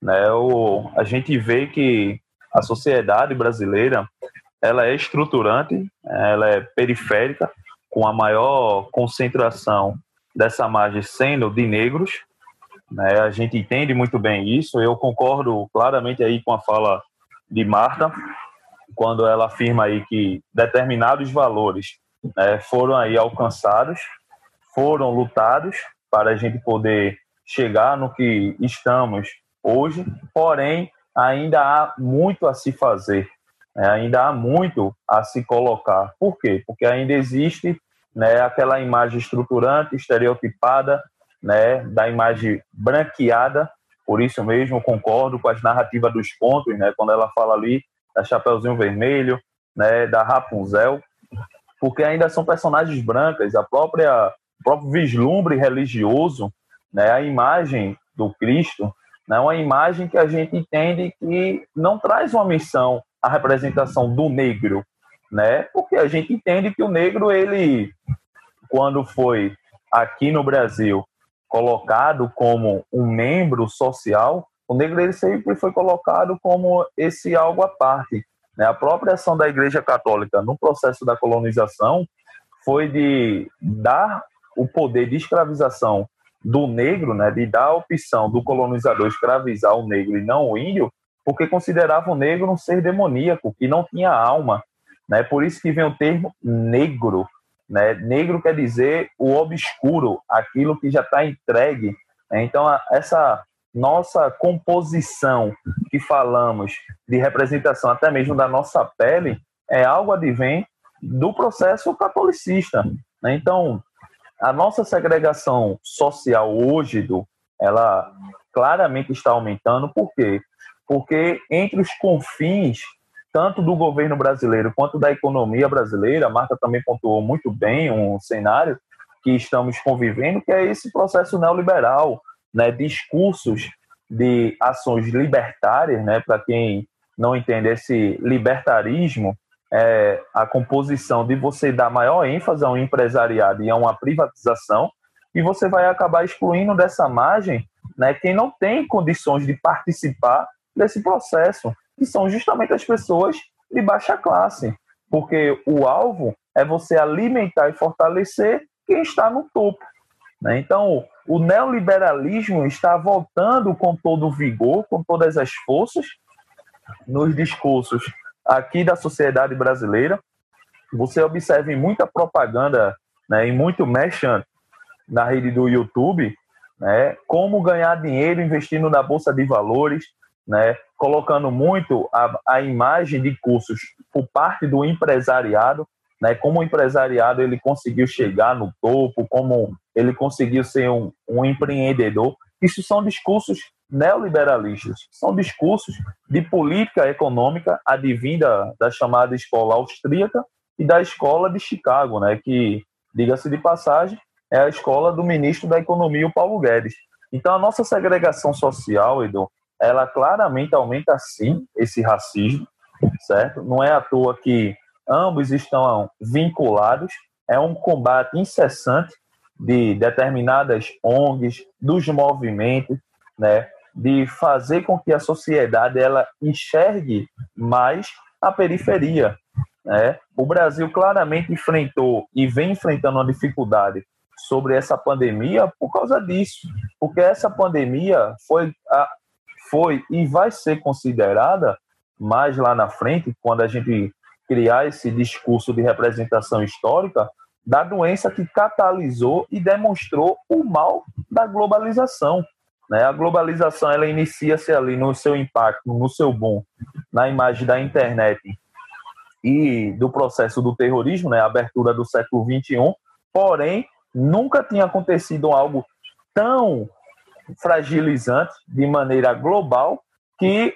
né, o, a gente vê que a sociedade brasileira ela é estruturante, ela é periférica, com a maior concentração dessa margem sendo de negros. Né, a gente entende muito bem isso. Eu concordo claramente aí com a fala de Marta, quando ela afirma aí que determinados valores né, foram aí alcançados, foram lutados para a gente poder chegar no que estamos hoje, porém ainda há muito a se fazer, né, ainda há muito a se colocar. Por quê? Porque ainda existe né, aquela imagem estruturante, estereotipada, né, da imagem branqueada, por isso mesmo concordo com as narrativas dos contos, né, quando ela fala ali da Chapeuzinho Vermelho, né, da Rapunzel, porque ainda são personagens brancas, a própria o próprio vislumbre religioso, né, a imagem do Cristo, né, uma imagem que a gente entende que não traz uma missão a representação do negro, né? Porque a gente entende que o negro ele quando foi aqui no Brasil colocado como um membro social, o negro ele sempre foi colocado como esse algo à parte. Né? A própria ação da Igreja Católica no processo da colonização foi de dar o poder de escravização do negro, né, de dar a opção do colonizador escravizar o negro e não o índio, porque considerava o negro um ser demoníaco, que não tinha alma. Né? Por isso que vem o termo negro. Né? Negro quer dizer o obscuro, aquilo que já está entregue. Né? Então, essa nossa composição que falamos de representação até mesmo da nossa pele é algo advém do processo catolicista. Né? Então, a nossa segregação social hoje, do, ela claramente está aumentando. Por quê? Porque entre os confins, tanto do governo brasileiro quanto da economia brasileira, a Marta também pontuou muito bem um cenário que estamos convivendo, que é esse processo neoliberal, né, discursos de ações libertárias, né, para quem não entende esse libertarismo, é a composição de você dar maior ênfase a um empresariado e a uma privatização, e você vai acabar excluindo dessa margem né, quem não tem condições de participar desse processo, que são justamente as pessoas de baixa classe, porque o alvo é você alimentar e fortalecer quem está no topo. Né? Então, o neoliberalismo está voltando com todo o vigor, com todas as forças, nos discursos aqui da sociedade brasileira. Você observa em muita propaganda, né, em muito merchan na rede do YouTube, né, como ganhar dinheiro investindo na bolsa de valores, né, colocando muito a, a imagem de cursos por parte do empresariado, né, como o empresariado ele conseguiu chegar no topo, como ele conseguiu ser um, um empreendedor. Isso são discursos neoliberalistas, são discursos de política econômica advinda da chamada escola austríaca e da escola de Chicago, né, que, diga-se de passagem, é a escola do ministro da Economia, o Paulo Guedes. Então, a nossa segregação social, Edu, ela claramente aumenta sim esse racismo, certo? Não é à toa que ambos estão vinculados, é um combate incessante de determinadas ONGs, dos movimentos, né, de fazer com que a sociedade ela enxergue mais a periferia. Né? O Brasil claramente enfrentou e vem enfrentando uma dificuldade sobre essa pandemia por causa disso, porque essa pandemia foi, a, foi e vai ser considerada mais lá na frente, quando a gente criar esse discurso de representação histórica, da doença que catalisou e demonstrou o mal da globalização. Né? A globalização ela inicia-se ali no seu impacto, no seu boom, na imagem da internet e do processo do terrorismo, né? a abertura do século XXI, porém, nunca tinha acontecido algo tão fragilizante de maneira global que,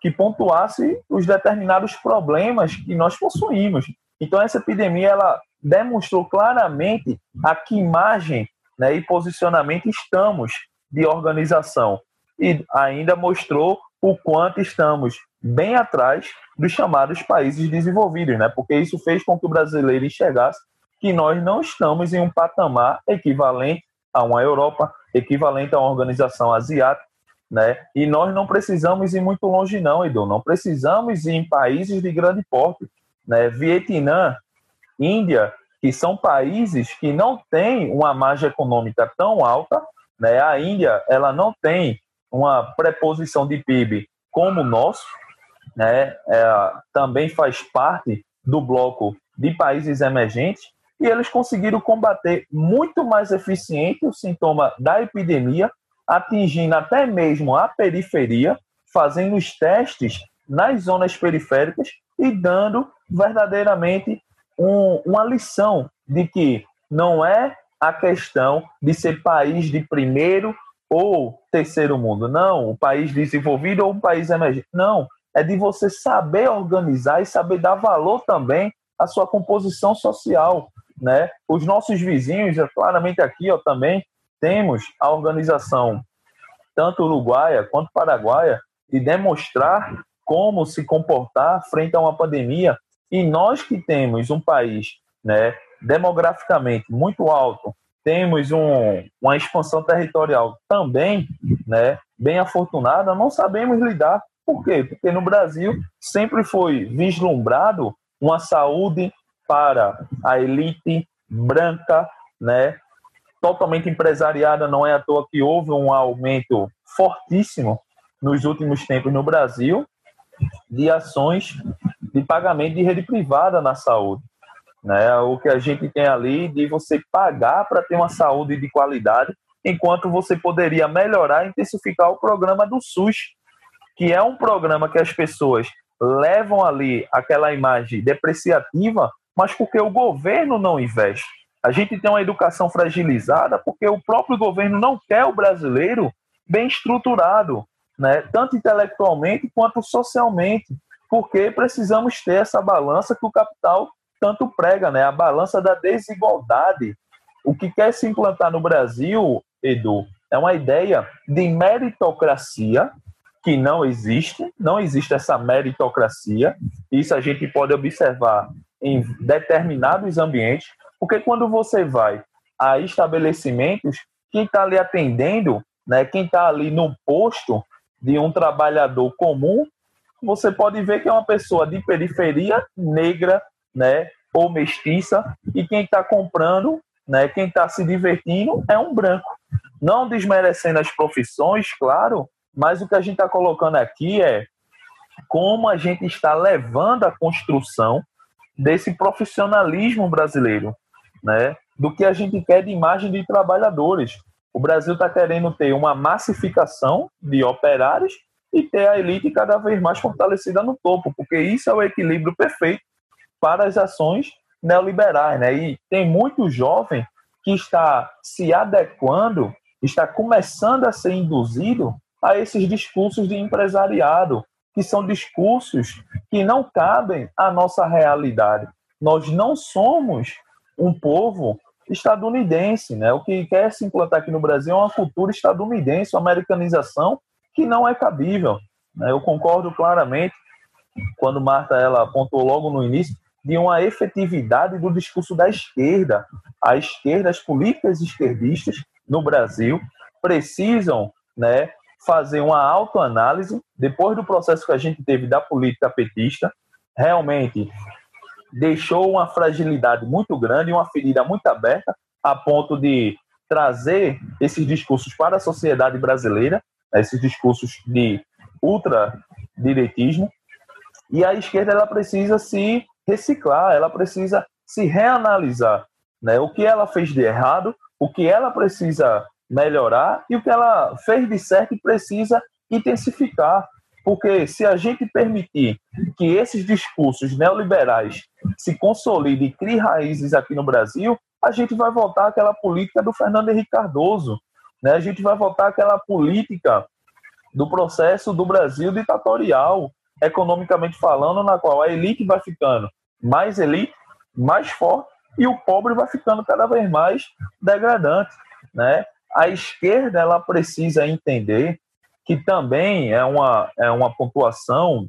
que pontuasse os determinados problemas que nós possuímos. Então, essa epidemia ela demonstrou claramente a que imagem né, e posicionamento estamos de organização e ainda mostrou o quanto estamos bem atrás dos chamados países desenvolvidos, né? porque isso fez com que o brasileiro enxergasse que nós não estamos em um patamar equivalente a uma Europa, equivalente a uma organização asiática, né? E nós não precisamos ir muito longe não, Edu, não precisamos ir em países de grande porte, né? Vietnã, Índia, que são países que não têm uma margem econômica tão alta, né? A Índia, ela não tem uma preposição de PIB como o nosso, né? É, também faz parte do bloco de países emergentes e eles conseguiram combater muito mais eficiente o sintoma da epidemia, atingindo até mesmo a periferia, fazendo os testes nas zonas periféricas e dando verdadeiramente um, uma lição de que não é a questão de ser país de primeiro ou terceiro mundo. Não, o país desenvolvido ou um país emergente. Não, é de você saber organizar e saber dar valor também à sua composição social, né? Os nossos vizinhos, claramente aqui, ó, também temos a organização tanto uruguaia quanto paraguaia de demonstrar como se comportar frente a uma pandemia e nós que temos um país, né, demograficamente muito alto, temos um, uma expansão territorial também, né, bem afortunada, não sabemos lidar. Por quê? Porque no Brasil sempre foi vislumbrado uma saúde para a elite branca, né, totalmente empresariada. Não é à toa que houve um aumento fortíssimo nos últimos tempos no Brasil de ações de pagamento de rede privada na saúde. Né? O que a gente tem ali de você pagar para ter uma saúde de qualidade, enquanto você poderia melhorar e intensificar o programa do SUS, que é um programa que as pessoas levam ali aquela imagem depreciativa, mas porque o governo não investe. A gente tem uma educação fragilizada porque o próprio governo não quer o brasileiro bem estruturado, né? tanto intelectualmente quanto socialmente, porque precisamos ter essa balança que o capital tanto prega, né? A balança da desigualdade. O que quer se implantar no Brasil, Edu, é uma ideia de meritocracia que não existe, não existe essa meritocracia. Isso a gente pode observar em determinados ambientes, porque quando você vai a estabelecimentos, quem está ali atendendo, né, quem está ali no posto de um trabalhador comum, você pode ver que é uma pessoa de periferia negra, né, ou mestiça, e quem está comprando, né, quem está se divertindo é um branco. Não desmerecendo as profissões, claro, mas o que a gente está colocando aqui é como a gente está levando a construção desse profissionalismo brasileiro, né? Do que a gente quer de imagem de trabalhadores. O Brasil está querendo ter uma massificação de operários e ter a elite cada vez mais fortalecida no topo, porque isso é o equilíbrio perfeito para as ações neoliberais. Né? E tem muito jovem que está se adequando, está começando a ser induzido a esses discursos de empresariado, que são discursos que não cabem à nossa realidade. Nós não somos um povo estadunidense, né? O que quer se implantar aqui no Brasil é uma cultura estadunidense, uma americanização que não é cabível. Né? Eu concordo claramente quando Marta ela apontou logo no início de uma efetividade do discurso da esquerda. A esquerda, as políticas esquerdistas no Brasil precisam, né, fazer uma autoanálise depois do processo que a gente teve da política petista, realmente deixou uma fragilidade muito grande, uma ferida muito aberta, a ponto de trazer esses discursos para a sociedade brasileira esses discursos de ultradireitismo, e a esquerda ela precisa se reciclar, ela precisa se reanalisar, né? O que ela fez de errado, o que ela precisa melhorar e o que ela fez de certo e precisa intensificar. Porque se a gente permitir que esses discursos neoliberais se consolidem e criem raízes aqui no Brasil, a gente vai voltar àquela política do Fernando Henrique Cardoso, né? A gente vai voltar àquela política do processo do Brasil ditatorial, economicamente falando, na qual a elite vai ficando mais elite, mais forte, e o pobre vai ficando cada vez mais degradante. Né? A esquerda ela precisa entender que também é uma, é uma pontuação,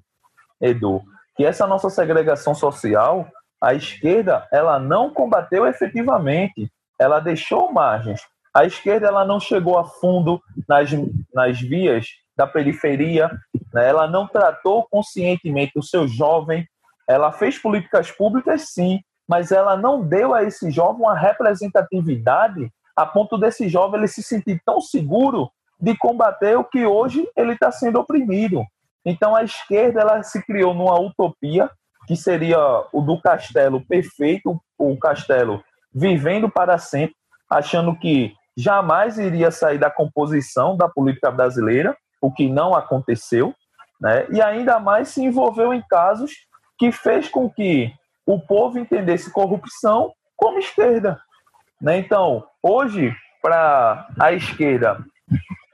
Edu, que essa nossa segregação social, a esquerda ela não combateu efetivamente, ela deixou margens a esquerda ela não chegou a fundo nas, nas vias da periferia, né? ela não tratou conscientemente o seu jovem, ela fez políticas públicas, sim, mas ela não deu a esse jovem uma representatividade a ponto desse jovem ele se sentir tão seguro de combater o que hoje ele está sendo oprimido. Então a esquerda ela se criou numa utopia que seria o do castelo perfeito, o castelo vivendo para sempre, achando que jamais iria sair da composição da política brasileira, o que não aconteceu, né? E ainda mais se envolveu em casos que fez com que o povo entendesse corrupção como esquerda, né? Então, hoje para a esquerda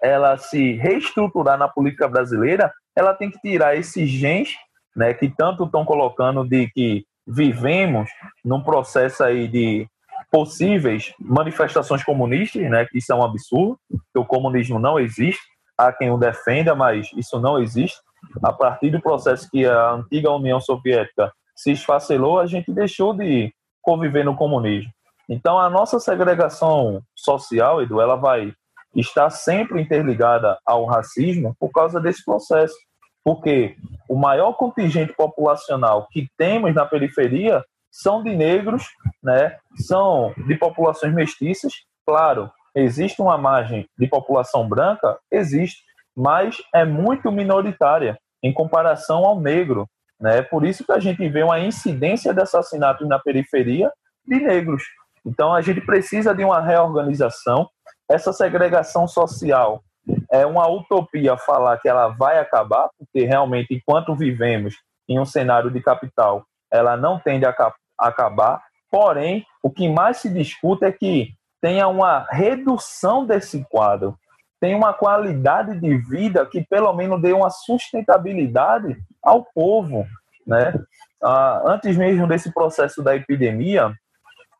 ela se reestruturar na política brasileira, ela tem que tirar esses gens, né, que tanto estão colocando de que vivemos num processo aí de possíveis manifestações comunistas, né, que isso é um absurdo, que o comunismo não existe, há quem o defenda, mas isso não existe. A partir do processo que a antiga União Soviética se esfacelou, a gente deixou de conviver no comunismo. Então, a nossa segregação social, Edu, ela vai estar sempre interligada ao racismo por causa desse processo. Porque o maior contingente populacional que temos na periferia são de negros, né? são de populações mestiças. Claro, existe uma margem de população branca? Existe, mas é muito minoritária em comparação ao negro. Né? Por isso que a gente vê uma incidência de assassinatos na periferia de negros. Então, a gente precisa de uma reorganização. Essa segregação social é uma utopia falar que ela vai acabar, porque realmente, enquanto vivemos em um cenário de capital, ela não tende a acabar. Porém, o que mais se discute é que tenha uma redução desse quadro, tem uma qualidade de vida que pelo menos dê uma sustentabilidade ao povo, né? Ah, antes mesmo desse processo da epidemia,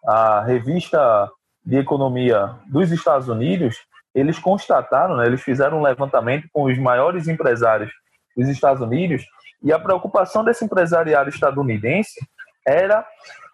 a revista de economia dos Estados Unidos, eles constataram, né, eles fizeram um levantamento com os maiores empresários dos Estados Unidos e a preocupação desse empresariado estadunidense era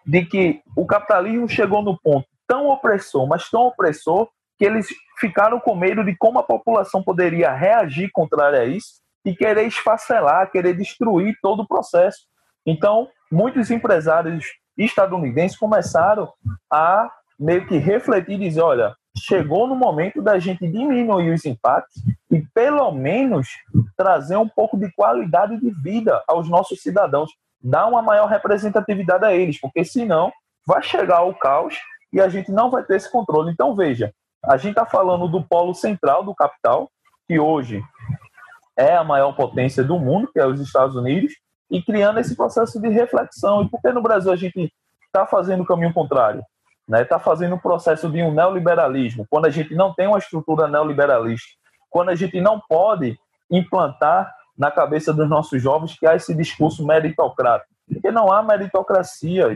de que o capitalismo chegou no ponto tão opressor, mas tão opressor, que eles ficaram com medo de como a população poderia reagir contrário a isso e querer esfacelar, querer destruir todo o processo. Então, muitos empresários estadunidenses começaram a meio que refletir e dizer, olha, chegou no momento da gente diminuir os impactos e pelo menos trazer um pouco de qualidade de vida aos nossos cidadãos, dar uma maior representatividade a eles, porque senão vai chegar o caos e a gente não vai ter esse controle. Então veja, a gente está falando do polo central do capital, que hoje é a maior potência do mundo, que é os Estados Unidos, e criando esse processo de reflexão. E por que no Brasil a gente está fazendo o caminho contrário? Está né? Tá fazendo o processo de um neoliberalismo, quando a gente não tem uma estrutura neoliberalista, quando a gente não pode implantar na cabeça dos nossos jovens que há esse discurso meritocrático. Porque não há meritocracia.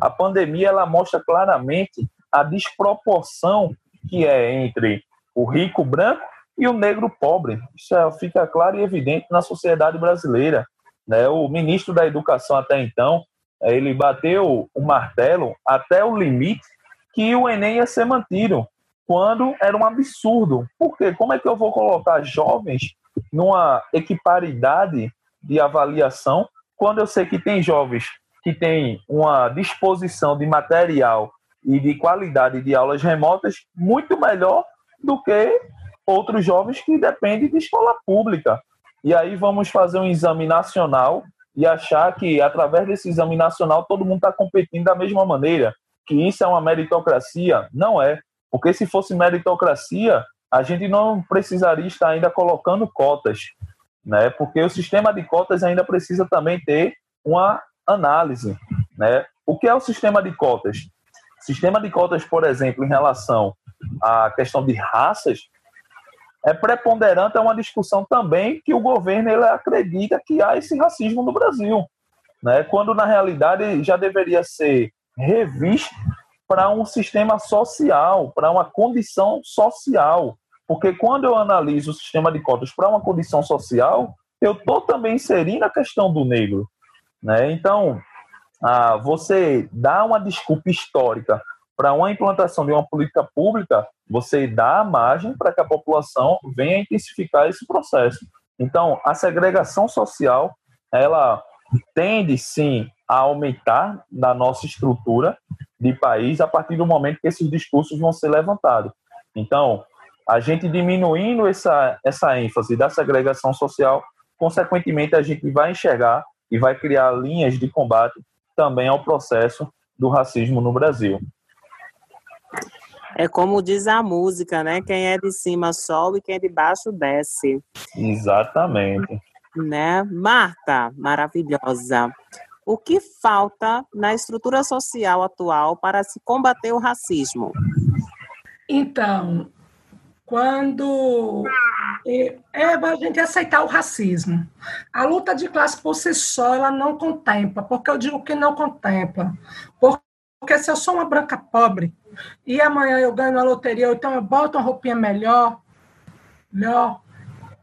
A pandemia ela mostra claramente a desproporção que é entre o rico branco e o negro pobre. Isso é, fica claro e evidente na sociedade brasileira. Né? O ministro da Educação até então, eh, ele bateu o martelo até o limite que o Enem ia ser mantido, quando era um absurdo. Por quê? Como é que eu vou colocar jovens numa equiparidade de avaliação quando eu sei que tem jovens que têm uma disposição de material e de qualidade de aulas remotas muito melhor do que outros jovens que dependem de escola pública. E aí vamos fazer um exame nacional e achar que através desse exame nacional todo mundo está competindo da mesma maneira, que isso é uma meritocracia. Não é. Porque se fosse meritocracia, a gente não precisaria estar ainda colocando cotas, né? Porque o sistema de cotas ainda precisa também ter uma análise, né? O que é o sistema de cotas? Sistema de cotas, por exemplo, em relação à questão de raças, é preponderante é uma discussão também que o governo ele acredita que há esse racismo no Brasil, né? quando na realidade já deveria ser revisto para um sistema social, para uma condição social. Porque quando eu analiso o sistema de cotas para uma condição social, eu estou também inserindo a questão do negro. Né? Então, ah, você dá uma desculpa histórica para uma implantação de uma política pública, você dá a margem para que a população venha intensificar esse processo. Então, a segregação social, ela tende sim a aumentar na nossa estrutura de país a partir do momento que esses discursos vão ser levantados. Então, a gente diminuindo essa, essa ênfase da segregação social, consequentemente, a gente vai enxergar e vai criar linhas de combate também ao processo do racismo no Brasil. É como diz a música, né? Quem é de cima sobe, e quem é de baixo desce. Exatamente. Né? Marta, maravilhosa. O que falta na estrutura social atual para se combater o racismo? Então, quando é, é a gente aceitar o racismo. A luta de classe por si só ela não contempla. Porque eu digo que não contempla? Porque se eu sou uma branca pobre e amanhã eu ganho na loteria, então eu boto uma roupinha melhor, melhor,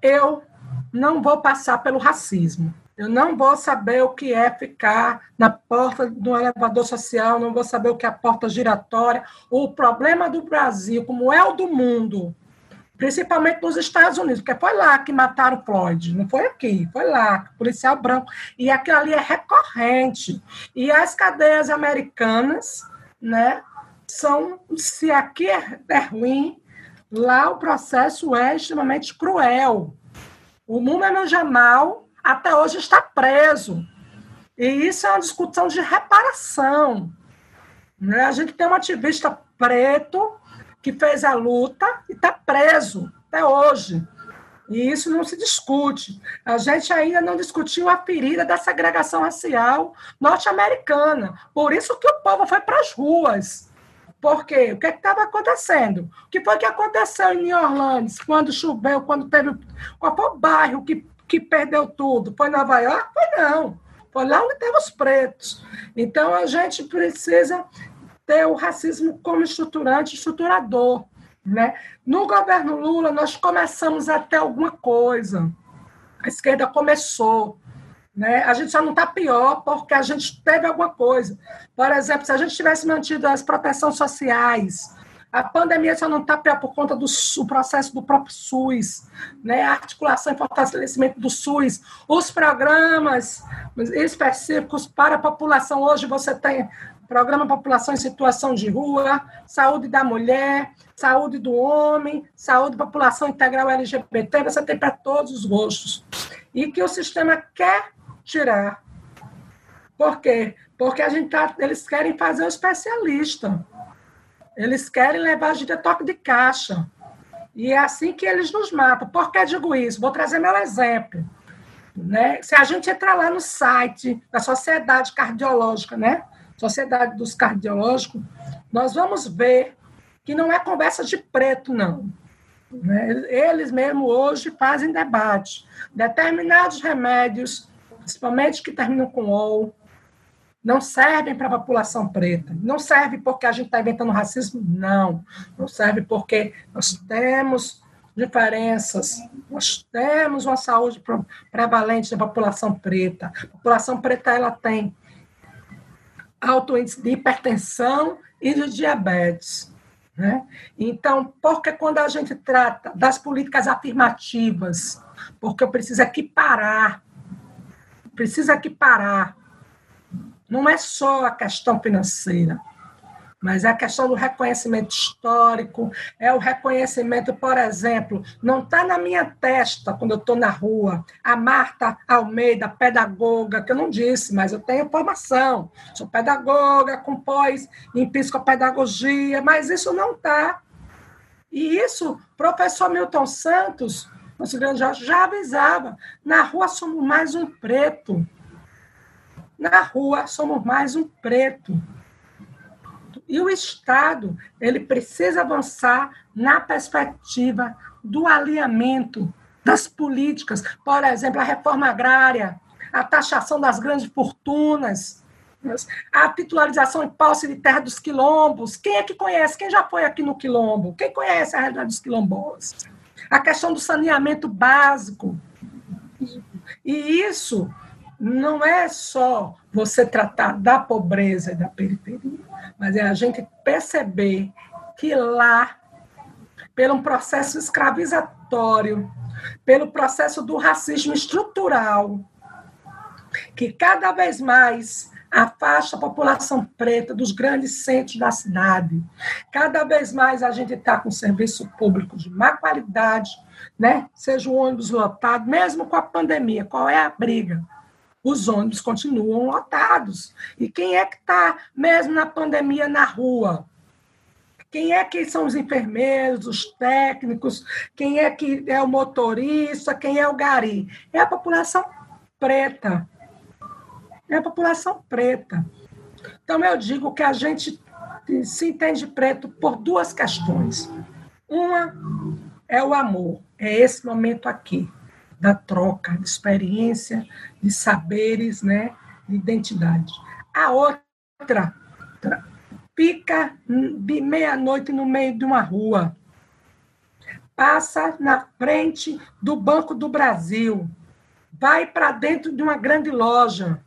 eu não vou passar pelo racismo. Eu não vou saber o que é ficar na porta do elevador social, não vou saber o que é a porta giratória. O problema do Brasil, como é o do mundo, principalmente nos Estados Unidos, porque foi lá que mataram Floyd, não foi aqui, foi lá, policial branco. E aquilo ali é recorrente. E as cadeias americanas, né, são, se aqui é, é ruim, lá o processo é extremamente cruel. O Múmeno Jamal até hoje está preso. E isso é uma discussão de reparação. Né? A gente tem um ativista preto que fez a luta e está preso até hoje. E isso não se discute. A gente ainda não discutiu a ferida da segregação racial norte-americana. Por isso que o povo foi para as ruas. Por quê? O que é estava acontecendo? O que foi que aconteceu em New Orleans, quando choveu, quando teve. Qual foi o bairro que, que perdeu tudo? Foi Nova York? Foi não. Foi lá onde teve os pretos. Então a gente precisa ter o racismo como estruturante, estruturador. Né? No governo Lula, nós começamos a ter alguma coisa. A esquerda começou. Né? A gente só não está pior porque a gente teve alguma coisa. Por exemplo, se a gente tivesse mantido as proteções sociais, a pandemia só não está por conta do processo do próprio SUS, né? a articulação e fortalecimento do SUS, os programas específicos para a população. Hoje você tem Programa População em Situação de Rua, Saúde da Mulher, Saúde do Homem, Saúde População Integral LGBT, você tem para todos os gostos. E que o sistema quer tirar. Por quê? Porque a gente tá, eles querem fazer o especialista. Eles querem levar a gente a toque de caixa. E é assim que eles nos matam. Por que digo isso? Vou trazer meu exemplo. Né? Se a gente entrar lá no site da Sociedade Cardiológica, né? Sociedade dos Cardiológicos, nós vamos ver que não é conversa de preto, não. Né? Eles mesmo hoje fazem debate. Determinados remédios, principalmente que terminam com OL, não servem para a população preta. Não serve porque a gente está inventando racismo, não. Não serve porque nós temos diferenças, nós temos uma saúde prevalente da população preta. A população preta ela tem alto índice de hipertensão e de diabetes. Né? Então, porque quando a gente trata das políticas afirmativas, porque eu preciso equiparar, preciso equiparar, não é só a questão financeira, mas é a questão do reconhecimento histórico, é o reconhecimento, por exemplo, não está na minha testa quando eu estou na rua. A Marta Almeida, pedagoga, que eu não disse, mas eu tenho formação, sou pedagoga, com pós em psicopedagogia, mas isso não está. E isso, professor Milton Santos, nosso grande já avisava: na rua somos mais um preto. Na rua somos mais um preto. E o Estado ele precisa avançar na perspectiva do alinhamento das políticas, por exemplo, a reforma agrária, a taxação das grandes fortunas, a titularização em posse de terra dos quilombos. Quem é que conhece? Quem já foi aqui no quilombo? Quem conhece a realidade dos quilombos? A questão do saneamento básico. E isso não é só você tratar da pobreza e da periferia, mas é a gente perceber que lá, pelo processo escravizatório, pelo processo do racismo estrutural, que cada vez mais afasta a população preta dos grandes centros da cidade. Cada vez mais a gente está com serviço público de má qualidade, né? seja o ônibus lotado, mesmo com a pandemia. Qual é a briga? Os ônibus continuam lotados. E quem é que está, mesmo na pandemia, na rua? Quem é que são os enfermeiros, os técnicos? Quem é que é o motorista? Quem é o gari? É a população preta é a população preta. Então, eu digo que a gente se entende preto por duas questões. Uma é o amor, é esse momento aqui, da troca, de experiência, de saberes, né, de identidade. A outra fica de meia-noite no meio de uma rua, passa na frente do Banco do Brasil, vai para dentro de uma grande loja,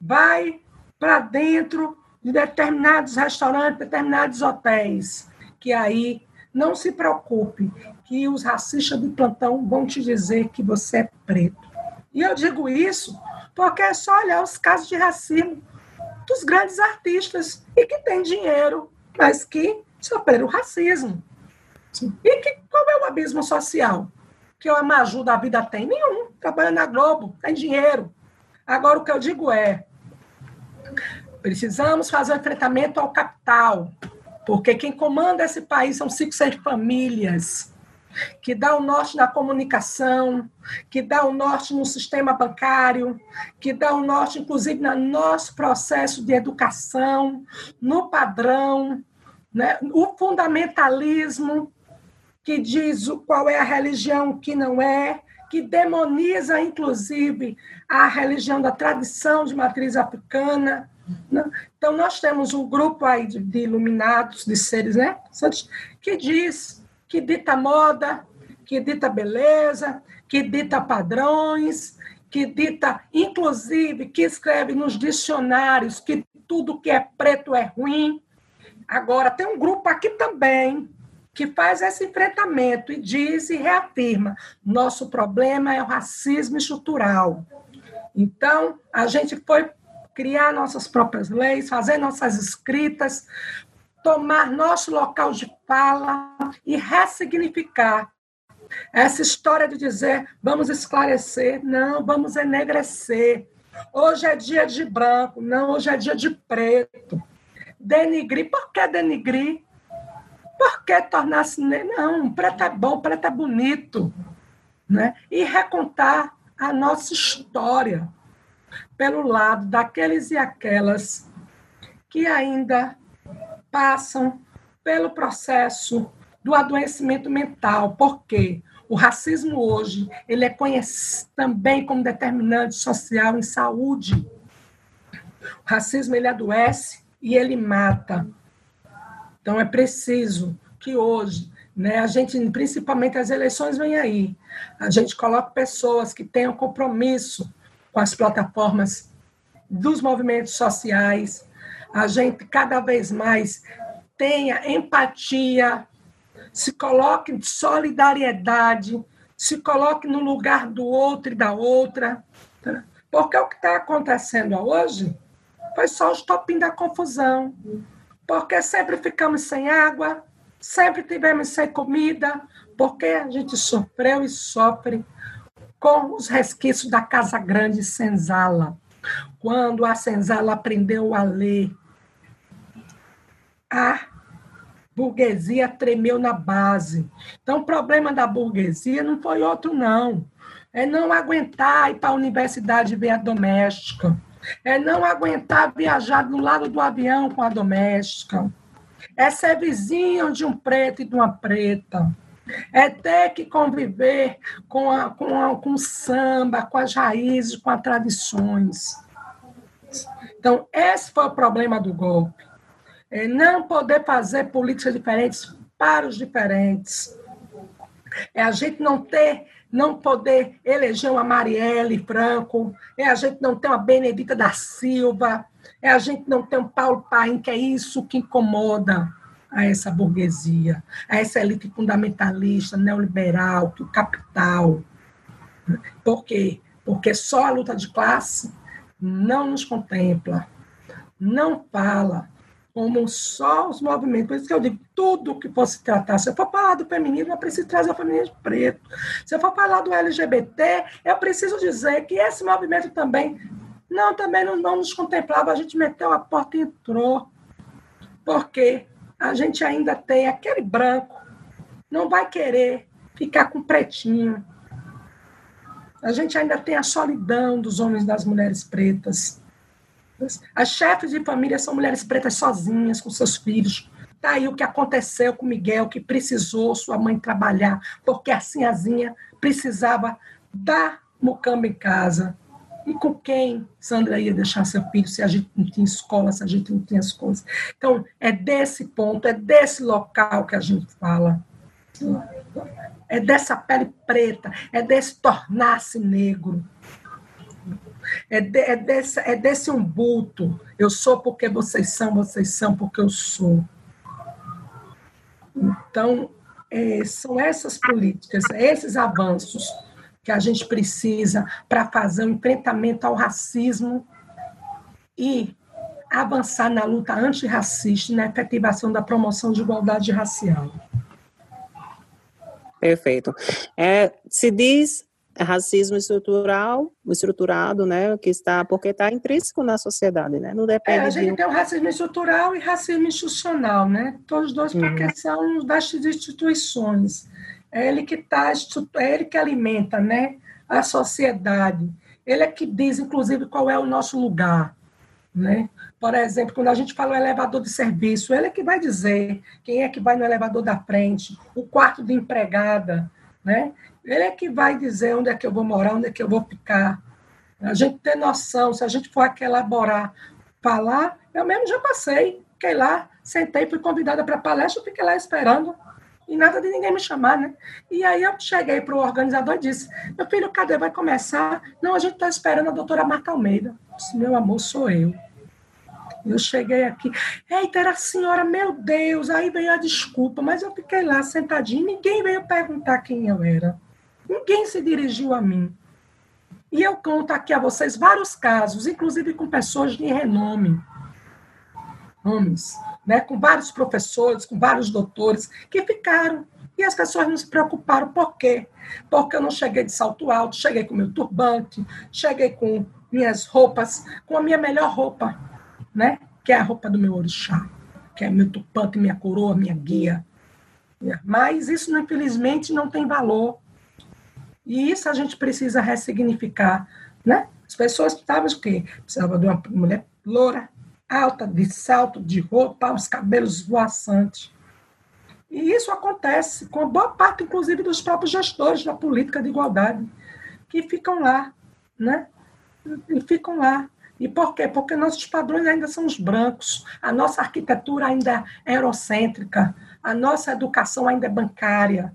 vai para dentro de determinados restaurantes, determinados hotéis, que aí não se preocupe, que os racistas de plantão vão te dizer que você é preto. E eu digo isso porque é só olhar os casos de racismo dos grandes artistas e que têm dinheiro, mas que sofreram racismo. E que, qual é o abismo social que o Amaju da vida tem? Nenhum. Trabalha na Globo, tem dinheiro. Agora, o que eu digo é: precisamos fazer um enfrentamento ao capital, porque quem comanda esse país são cinco, seis famílias, que dá o norte na comunicação, que dá o norte no sistema bancário, que dá o norte, inclusive, no nosso processo de educação, no padrão, né? o fundamentalismo, que diz qual é a religião que não é, que demoniza, inclusive, a religião da tradição de matriz africana. Né? Então, nós temos um grupo aí de, iluminados, de seres, né? que diz, que dita moda, que dita beleza, que dita padrões, que dita, inclusive, que escreve nos dicionários que tudo que é preto é ruim. Agora, tem um grupo aqui também que faz esse enfrentamento e diz e reafirma: nosso problema é o racismo estrutural. Então, a gente foi criar nossas próprias leis, fazer nossas escritas, tomar nosso local de fala e ressignificar essa história de dizer vamos esclarecer, não, vamos enegrecer. Hoje é dia de branco, não, hoje é dia de preto. Denigrir, por que denigrir? Por que tornar-se. Não, preto é bom, preto é bonito. Né? E recontar a nossa história pelo lado daqueles e aquelas que ainda passam pelo processo do adoecimento mental, porque o racismo hoje ele é conhecido também como determinante social em saúde. O racismo ele adoece e ele mata. Então, é preciso que hoje, né, a gente, principalmente as eleições vêm aí, a gente coloque pessoas que tenham compromisso com as plataformas dos movimentos sociais, a gente cada vez mais tenha empatia, se coloque em solidariedade, se coloque no lugar do outro e da outra. Tá? Porque o que está acontecendo hoje foi só o estopim da confusão porque sempre ficamos sem água, sempre tivemos sem comida, porque a gente sofreu e sofre com os resquícios da Casa Grande Senzala. Quando a Senzala aprendeu a ler, a burguesia tremeu na base. Então, o problema da burguesia não foi outro, não. É não aguentar ir para a universidade ver a doméstica é não aguentar viajar do lado do avião com a doméstica, é ser vizinho de um preto e de uma preta, é ter que conviver com, a, com, a, com o samba, com as raízes, com as tradições. Então, esse foi o problema do golpe. É não poder fazer políticas diferentes para os diferentes. É a gente não ter não poder eleger uma Marielle Franco, é a gente não ter uma Benedita da Silva, É a gente não ter um Paulo Paim, que é isso que incomoda a essa burguesia, a essa elite fundamentalista, neoliberal, que o capital. Por quê? Porque só a luta de classe não nos contempla, não fala, como só os movimentos. Por isso que eu digo, tudo que fosse tratar, se eu for falar do feminismo, eu preciso trazer o feminismo preto. Se eu for falar do LGBT, eu preciso dizer que esse movimento também, não, também não, não nos contemplava, a gente meteu a porta e entrou. Porque a gente ainda tem aquele branco, não vai querer ficar com pretinho. A gente ainda tem a solidão dos homens e das mulheres pretas as chefes de família são mulheres pretas sozinhas, com seus filhos. Tá aí o que aconteceu com Miguel, que precisou sua mãe trabalhar, porque a Sinhazinha precisava dar mucamba em casa. E com quem Sandra ia deixar seu filho se a gente não tinha escola, se a gente não tinha as coisas? Então, é desse ponto, é desse local que a gente fala. É dessa pele preta, é desse tornar-se negro. É, de, é, desse, é desse umbuto. Eu sou porque vocês são, vocês são porque eu sou. Então, é, são essas políticas, esses avanços que a gente precisa para fazer o um enfrentamento ao racismo e avançar na luta antirracista e na efetivação da promoção de igualdade racial. Perfeito. É, se diz racismo estrutural, estruturado, né, que está porque está intrínseco na sociedade, né, não depende. É, a gente de... tem o racismo estrutural e racismo institucional, né, todos dois uhum. porque são das instituições. É ele que está, é ele que alimenta, né, a sociedade. Ele é que diz, inclusive, qual é o nosso lugar, né? Por exemplo, quando a gente fala o elevador de serviço, ele é que vai dizer quem é que vai no elevador da frente, o quarto de empregada, né? Ele é que vai dizer onde é que eu vou morar, onde é que eu vou ficar. A gente ter noção, se a gente for aqui elaborar, falar, eu mesmo já passei, fiquei lá, sentei, fui convidada para palestra, fiquei lá esperando, e nada de ninguém me chamar, né? E aí eu cheguei para o organizador e disse, meu filho, cadê? Vai começar? Não, a gente está esperando a doutora Marta Almeida. Disse, meu amor, sou eu. Eu cheguei aqui, eita, era a senhora, meu Deus, aí veio a desculpa, mas eu fiquei lá sentadinho, ninguém veio perguntar quem eu era. Ninguém se dirigiu a mim. E eu conto aqui a vocês vários casos, inclusive com pessoas de renome, homens, né, com vários professores, com vários doutores, que ficaram. E as pessoas não se preocuparam. Por quê? Porque eu não cheguei de salto alto, cheguei com meu turbante, cheguei com minhas roupas, com a minha melhor roupa, né? que é a roupa do meu orixá, que é meu turbante, minha coroa, minha guia. Mas isso, infelizmente, não tem valor. E isso a gente precisa ressignificar, né? As pessoas precisavam de quê? Precisavam de uma mulher loura, alta, de salto, de roupa, os cabelos voaçantes. E isso acontece com boa parte, inclusive, dos próprios gestores da política de igualdade, que ficam lá, né? E ficam lá. E por quê? Porque nossos padrões ainda são os brancos, a nossa arquitetura ainda é eurocêntrica, a nossa educação ainda é bancária,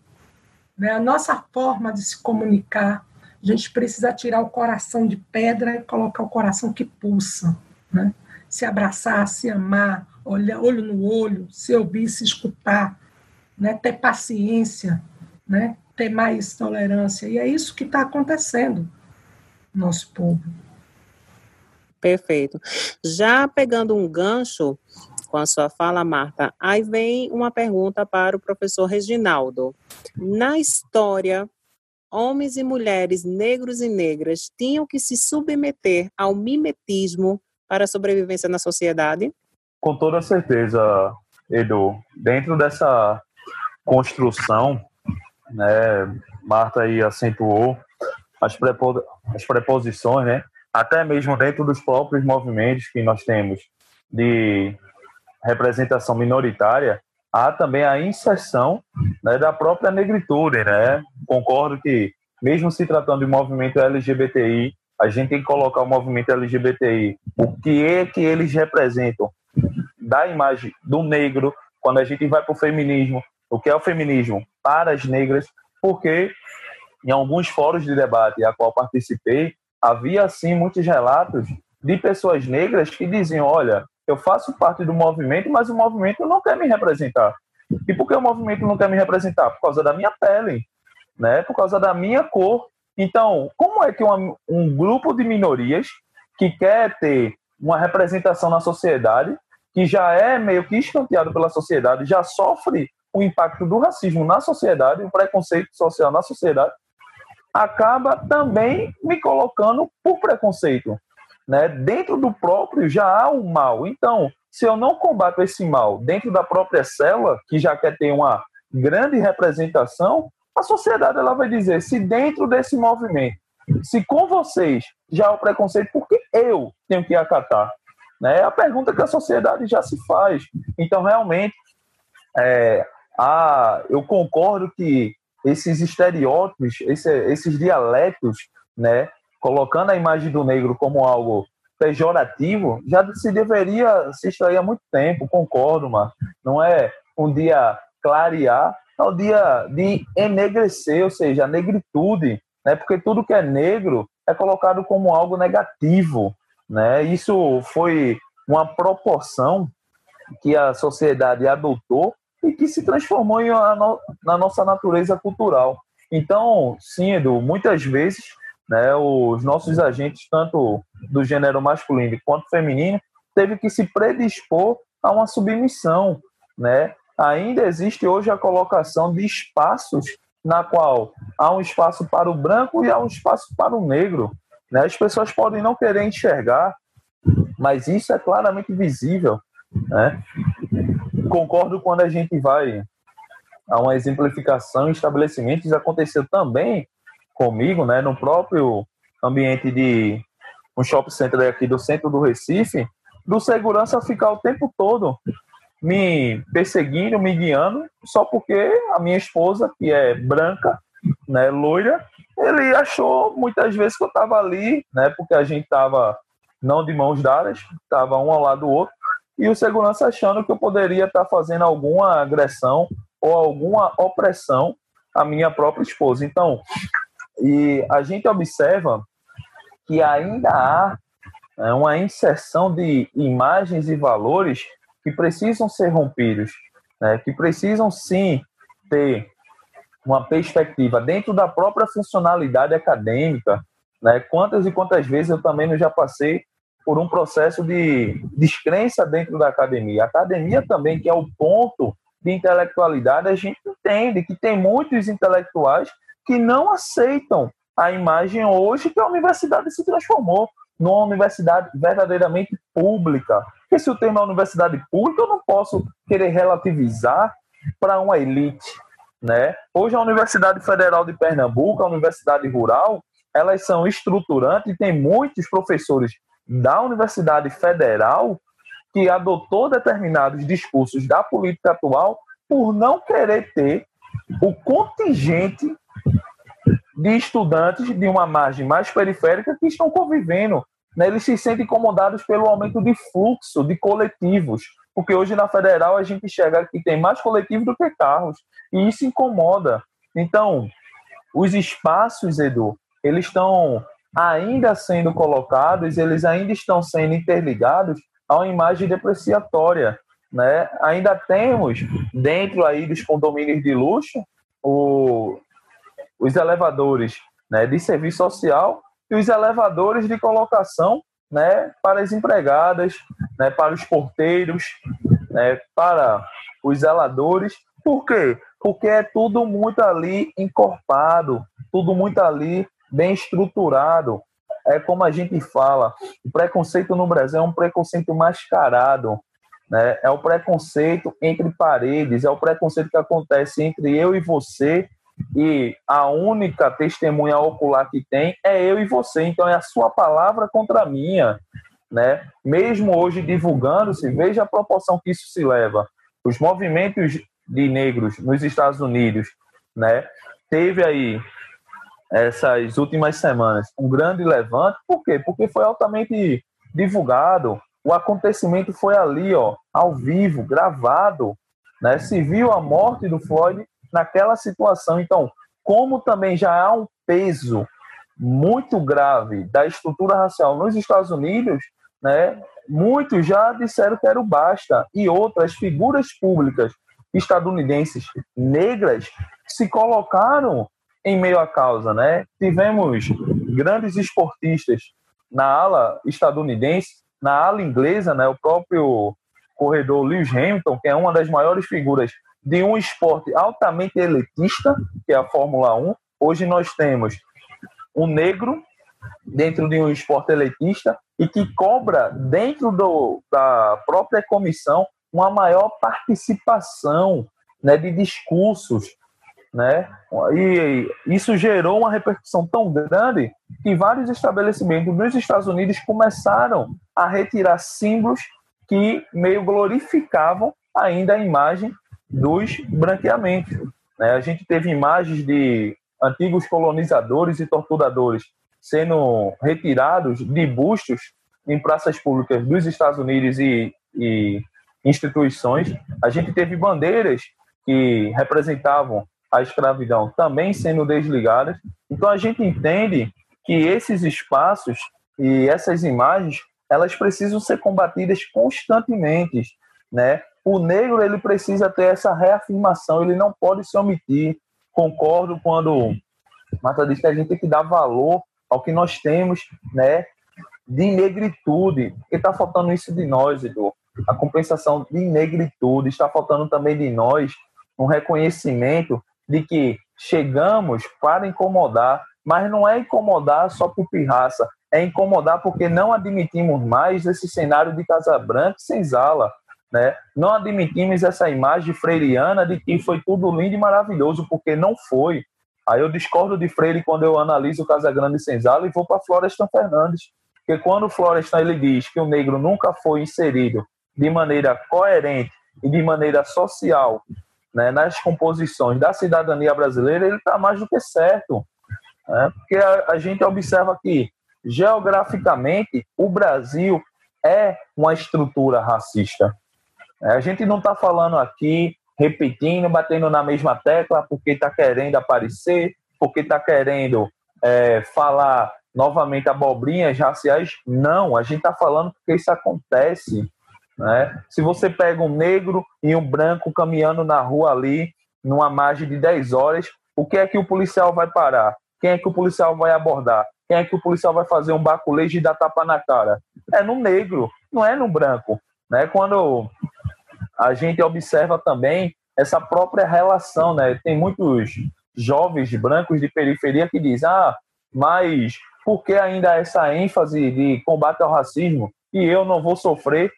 né? A nossa forma de se comunicar, a gente precisa tirar o coração de pedra e colocar o coração que pulsa. Né? Se abraçar, se amar, olhar olho no olho, se ouvir, se escutar, né? ter paciência, né? ter mais tolerância. E é isso que está acontecendo no nosso povo. Perfeito. Já pegando um gancho com a sua fala, Marta, aí vem uma pergunta para o professor Reginaldo. Na história, homens e mulheres, negros e negras, tinham que se submeter ao mimetismo para a sobrevivência na sociedade? Com toda certeza, Edu. Dentro dessa construção, né, Marta aí acentuou as, prepo as preposições, né, até mesmo dentro dos próprios movimentos que nós temos de representação minoritária, há também a inserção né, da própria negritude. Né? Concordo que, mesmo se tratando de movimento LGBTI, a gente tem que colocar o movimento LGBTI, o que é que eles representam da imagem do negro, quando a gente vai para o feminismo, o que é o feminismo para as negras, porque em alguns fóruns de debate a qual participei, havia sim muitos relatos de pessoas negras que diziam: olha, eu faço parte do movimento, mas o movimento não quer me representar. E por que o movimento não quer me representar? Por causa da minha pele, né? por causa da minha cor. Então, como é que uma, um grupo de minorias que quer ter uma representação na sociedade, que já é meio que escanteado pela sociedade, já sofre o impacto do racismo na sociedade, o preconceito social na sociedade, acaba também me colocando por preconceito. Né? Dentro do próprio já há o mal. Então, se eu não combato esse mal dentro da própria célula, que já quer ter uma grande representação, a sociedade ela vai dizer: se dentro desse movimento, se com vocês já há o preconceito, por que eu tenho que acatar? Né? É a pergunta que a sociedade já se faz. Então, realmente, é, a, eu concordo que esses estereótipos, esse, esses dialetos, né, colocando a imagem do negro como algo pejorativo, já se deveria se extrair há muito tempo, concordo, mas não é um dia clarear, um dia de enegrecer, ou seja, a negritude, né? Porque tudo que é negro é colocado como algo negativo, né? Isso foi uma proporção que a sociedade adotou e que se transformou em na nossa natureza cultural. Então, sim, Edu, muitas vezes né, os nossos agentes, tanto do gênero masculino quanto feminino, teve que se predispor a uma submissão. Né? Ainda existe hoje a colocação de espaços na qual há um espaço para o branco e há um espaço para o negro. Né? As pessoas podem não querer enxergar, mas isso é claramente visível. Né? Concordo quando a gente vai a uma exemplificação em estabelecimentos, aconteceu também comigo, né, no próprio ambiente de um shopping center aqui do centro do Recife, do segurança ficar o tempo todo me perseguindo, me guiando, só porque a minha esposa, que é branca, né, loira, ele achou muitas vezes que eu estava ali, né, porque a gente estava não de mãos dadas, estava um ao lado do outro, e o segurança achando que eu poderia estar tá fazendo alguma agressão ou alguma opressão à minha própria esposa. Então, e a gente observa que ainda há é, uma inserção de imagens e valores que precisam ser rompidos, né, que precisam sim ter uma perspectiva dentro da própria funcionalidade acadêmica. Né? Quantas e quantas vezes eu também já passei por um processo de descrença dentro da academia. A academia também, que é o ponto de intelectualidade, a gente entende que tem muitos intelectuais que não aceitam a imagem hoje que a universidade se transformou numa universidade verdadeiramente pública. Porque se o tema é universidade pública, eu não posso querer relativizar para uma elite. Né? Hoje a Universidade Federal de Pernambuco, a Universidade Rural, elas são estruturantes e tem muitos professores da Universidade Federal que adotou determinados discursos da política atual por não querer ter o contingente de estudantes de uma margem mais periférica que estão convivendo. Né? Eles se sentem incomodados pelo aumento de fluxo de coletivos, porque hoje na federal a gente enxerga que tem mais coletivos do que carros, e isso incomoda. Então, os espaços, Edu, eles estão ainda sendo colocados, eles ainda estão sendo interligados a uma imagem depreciatória. Né? Ainda temos, dentro aí dos condomínios de luxo, o, os elevadores né, de serviço social e os elevadores de colocação né, para as empregadas, né, para os porteiros, né, para os zeladores. Por quê? Porque é tudo muito ali encorpado, tudo muito ali bem estruturado. É como a gente fala, o preconceito no Brasil é um preconceito mascarado. Né? É o preconceito entre paredes, é o preconceito que acontece entre eu e você e a única testemunha ocular que tem é eu e você. Então é a sua palavra contra a minha, né? Mesmo hoje divulgando-se, veja a proporção que isso se leva. Os movimentos de negros nos Estados Unidos, né? Teve aí essas últimas semanas um grande levante. Por quê? Porque foi altamente divulgado. O acontecimento foi ali, ó, ao vivo, gravado, né? Se viu a morte do Floyd naquela situação. Então, como também já há um peso muito grave da estrutura racial nos Estados Unidos, né, muitos já disseram que era o basta. E outras figuras públicas estadunidenses negras se colocaram em meio à causa. Né? Tivemos grandes esportistas na ala estadunidense, na ala inglesa, né, o próprio corredor Lewis Hamilton, que é uma das maiores figuras de um esporte altamente elitista, que é a Fórmula 1. Hoje nós temos um negro dentro de um esporte elitista e que cobra dentro do, da própria comissão uma maior participação né, de discursos, né? E isso gerou uma repercussão tão grande que vários estabelecimentos nos Estados Unidos começaram a retirar símbolos que meio glorificavam ainda a imagem dos branqueamentos. Né? A gente teve imagens de antigos colonizadores e torturadores sendo retirados de bustos em praças públicas dos Estados Unidos e, e instituições. A gente teve bandeiras que representavam a escravidão também sendo desligadas. Então a gente entende que esses espaços e essas imagens elas precisam ser combatidas constantemente, né? O negro ele precisa ter essa reafirmação, ele não pode se omitir. Concordo quando Marta diz que a gente tem que dar valor ao que nós temos, né? De negritude, porque está faltando isso de nós, Edu. A compensação de negritude está faltando também de nós um reconhecimento de que chegamos para incomodar, mas não é incomodar só por pirraça, é incomodar porque não admitimos mais esse cenário de Casa Branca sem sala. Né? Não admitimos essa imagem freiriana de que foi tudo lindo e maravilhoso, porque não foi. Aí eu discordo de Freire quando eu analiso Casa Grande e Senzala e vou para Florestan Fernandes. Porque quando o Florestan ele diz que o negro nunca foi inserido de maneira coerente e de maneira social né, nas composições da cidadania brasileira, ele está mais do que certo. Né? Porque a, a gente observa que, geograficamente, o Brasil é uma estrutura racista. É, a gente não está falando aqui, repetindo, batendo na mesma tecla, porque está querendo aparecer, porque está querendo é, falar novamente abobrinhas raciais. Não, a gente está falando porque isso acontece. Né? Se você pega um negro e um branco caminhando na rua ali, numa margem de 10 horas, o que é que o policial vai parar? Quem é que o policial vai abordar? Quem é que o policial vai fazer um baculejo e dar tapa na cara? É no negro, não é no branco. Né? Quando a gente observa também essa própria relação, né? Tem muitos jovens brancos de periferia que dizem, ah, mas por que ainda essa ênfase de combate ao racismo e eu não vou sofrer?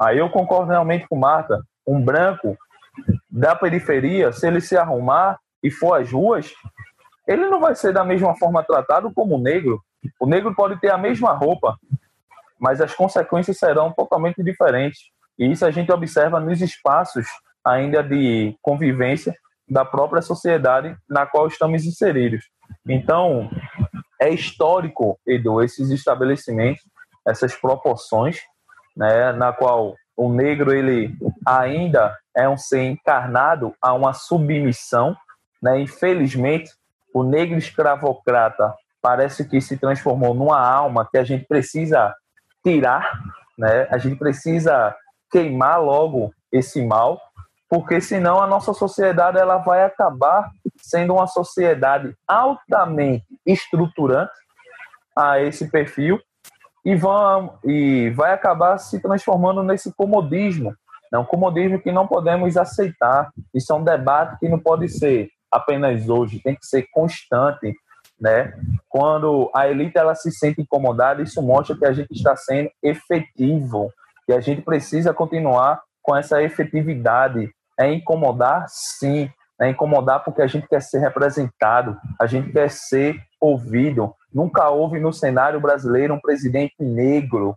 Aí eu concordo realmente com Marta. Um branco da periferia, se ele se arrumar e for às ruas, ele não vai ser da mesma forma tratado como o negro. O negro pode ter a mesma roupa, mas as consequências serão totalmente diferentes. E isso a gente observa nos espaços ainda de convivência da própria sociedade na qual estamos inseridos. Então, é histórico, Edu, esses estabelecimentos, essas proporções né, na qual o negro ele ainda é um ser encarnado a uma submissão, né? Infelizmente, o negro escravocrata parece que se transformou numa alma que a gente precisa tirar, né? A gente precisa queimar logo esse mal, porque senão a nossa sociedade ela vai acabar sendo uma sociedade altamente estruturante a esse perfil e, vão, e vai acabar se transformando nesse comodismo. É um comodismo que não podemos aceitar. Isso é um debate que não pode ser apenas hoje, tem que ser constante. Né? Quando a elite ela se sente incomodada, isso mostra que a gente está sendo efetivo e a gente precisa continuar com essa efetividade. É incomodar, sim, é incomodar porque a gente quer ser representado, a gente quer ser ouvido, Nunca houve no cenário brasileiro um presidente negro.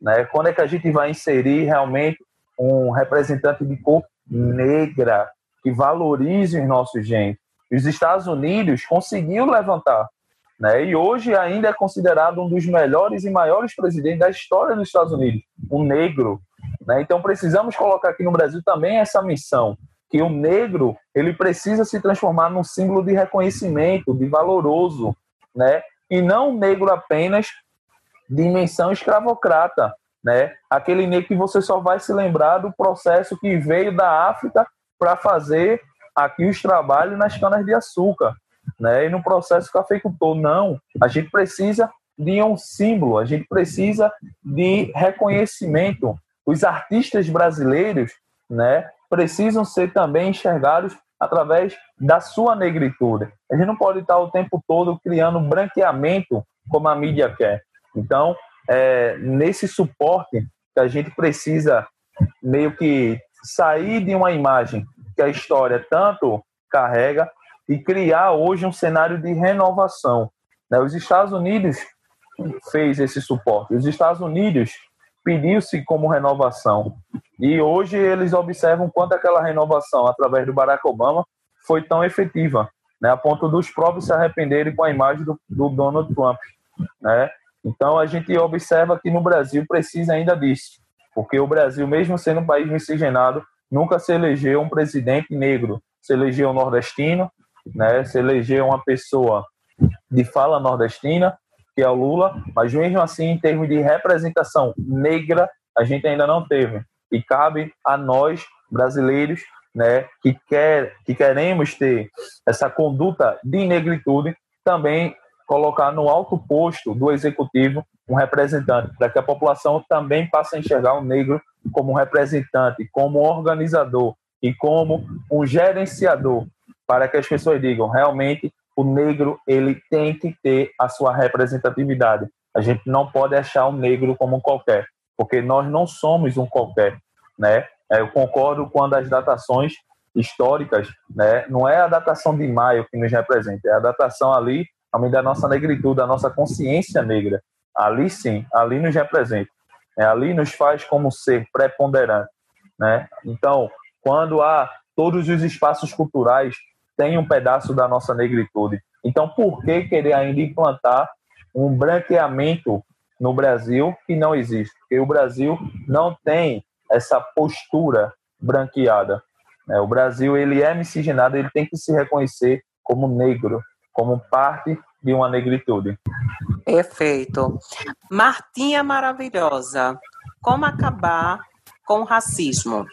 Né? Quando é que a gente vai inserir realmente um representante de cor negra que valorize os nossos genes? Os Estados Unidos conseguiu levantar. Né? E hoje ainda é considerado um dos melhores e maiores presidentes da história dos Estados Unidos, um negro. Né? Então precisamos colocar aqui no Brasil também essa missão que o negro ele precisa se transformar num símbolo de reconhecimento, de valoroso, né? e não negro apenas dimensão escravocrata, né? Aquele negro que você só vai se lembrar do processo que veio da África para fazer aqui os trabalhos nas canas de açúcar, né? E no processo cafeicultor, não. A gente precisa de um símbolo, a gente precisa de reconhecimento. Os artistas brasileiros, né, precisam ser também enxergados através da sua negritude. A gente não pode estar o tempo todo criando branqueamento como a mídia quer. Então, é, nesse suporte que a gente precisa meio que sair de uma imagem que a história tanto carrega e criar hoje um cenário de renovação. Né? Os Estados Unidos fez esse suporte. Os Estados Unidos pediu-se como renovação. E hoje eles observam quanto aquela renovação, através do Barack Obama, foi tão efetiva, né, a ponto dos próprios se arrependerem com a imagem do, do Donald Trump. Né? Então a gente observa que no Brasil precisa ainda disso, porque o Brasil, mesmo sendo um país miscigenado, nunca se elegeu um presidente negro. Se elegeu um nordestino, né, se elegeu uma pessoa de fala nordestina, que é o Lula, mas mesmo assim, em termos de representação negra, a gente ainda não teve. E cabe a nós, brasileiros, né, que, quer, que queremos ter essa conduta de negritude, também colocar no alto posto do executivo um representante, para que a população também passe a enxergar o negro como representante, como organizador e como um gerenciador, para que as pessoas digam realmente o negro ele tem que ter a sua representatividade. A gente não pode achar o negro como qualquer, porque nós não somos um qualquer, né? É, eu concordo quando as datações históricas, né? Não é a datação de maio que nos representa, é a datação ali, a da nossa negritude, da nossa consciência negra. Ali sim, ali nos representa. É, ali nos faz como ser preponderante, né? Então, quando há todos os espaços culturais tem um pedaço da nossa negritude. Então, por que querer ainda implantar um branqueamento no Brasil que não existe? Porque o Brasil não tem essa postura branqueada. Né? O Brasil ele é miscigenado, ele tem que se reconhecer como negro, como parte de uma negritude. Perfeito. Martinha maravilhosa. Como acabar com o racismo?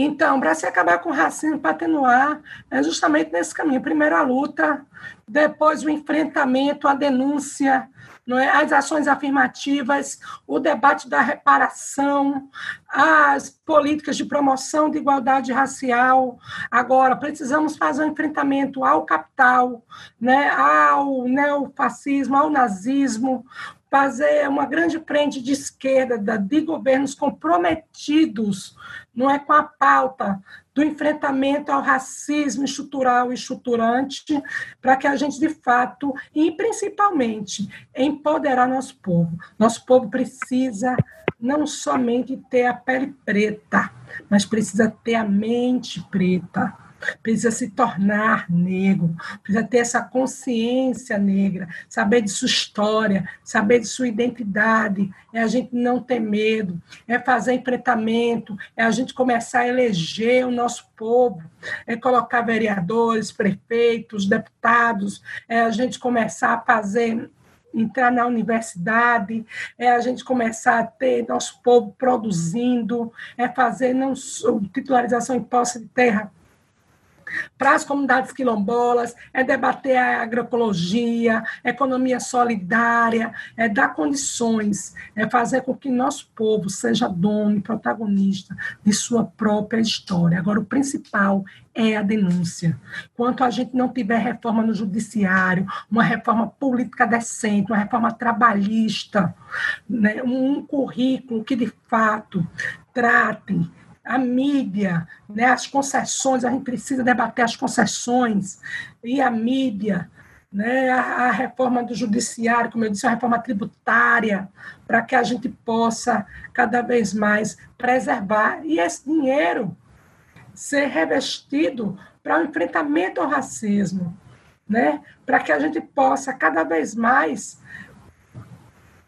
Então, para se acabar com o racismo, para atenuar, é justamente nesse caminho. Primeiro a luta, depois o enfrentamento, a denúncia, não é? as ações afirmativas, o debate da reparação, as políticas de promoção de igualdade racial. Agora, precisamos fazer um enfrentamento ao capital, né? ao neofascismo, ao nazismo, fazer uma grande frente de esquerda de governos comprometidos não é com a pauta do enfrentamento ao racismo estrutural e estruturante, para que a gente, de fato, e principalmente, empoderar nosso povo. Nosso povo precisa não somente ter a pele preta, mas precisa ter a mente preta precisa se tornar negro, precisa ter essa consciência negra, saber de sua história, saber de sua identidade, é a gente não ter medo, é fazer enfrentamento, é a gente começar a eleger o nosso povo, é colocar vereadores, prefeitos, deputados, é a gente começar a fazer entrar na universidade, é a gente começar a ter nosso povo produzindo, é fazer não titularização em posse de terra para as comunidades quilombolas, é debater a agroecologia, economia solidária, é dar condições, é fazer com que nosso povo seja dono e protagonista de sua própria história. Agora, o principal é a denúncia. Quanto a gente não tiver reforma no judiciário, uma reforma política decente, uma reforma trabalhista, né, um currículo que de fato trate a mídia, né, as concessões, a gente precisa debater as concessões e a mídia, né, a, a reforma do judiciário, como eu disse, a reforma tributária, para que a gente possa cada vez mais preservar e esse dinheiro ser revestido para o enfrentamento ao racismo, né, para que a gente possa cada vez mais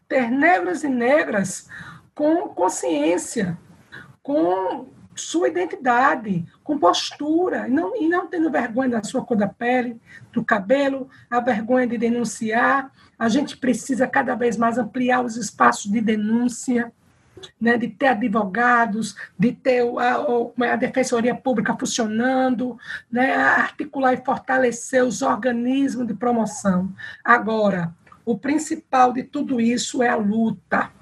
ter negros e negras com consciência com sua identidade, com postura, e não, e não tendo vergonha da sua cor da pele, do cabelo, a vergonha de denunciar. A gente precisa cada vez mais ampliar os espaços de denúncia, né, de ter advogados, de ter a, a defensoria pública funcionando, né, articular e fortalecer os organismos de promoção. Agora, o principal de tudo isso é a luta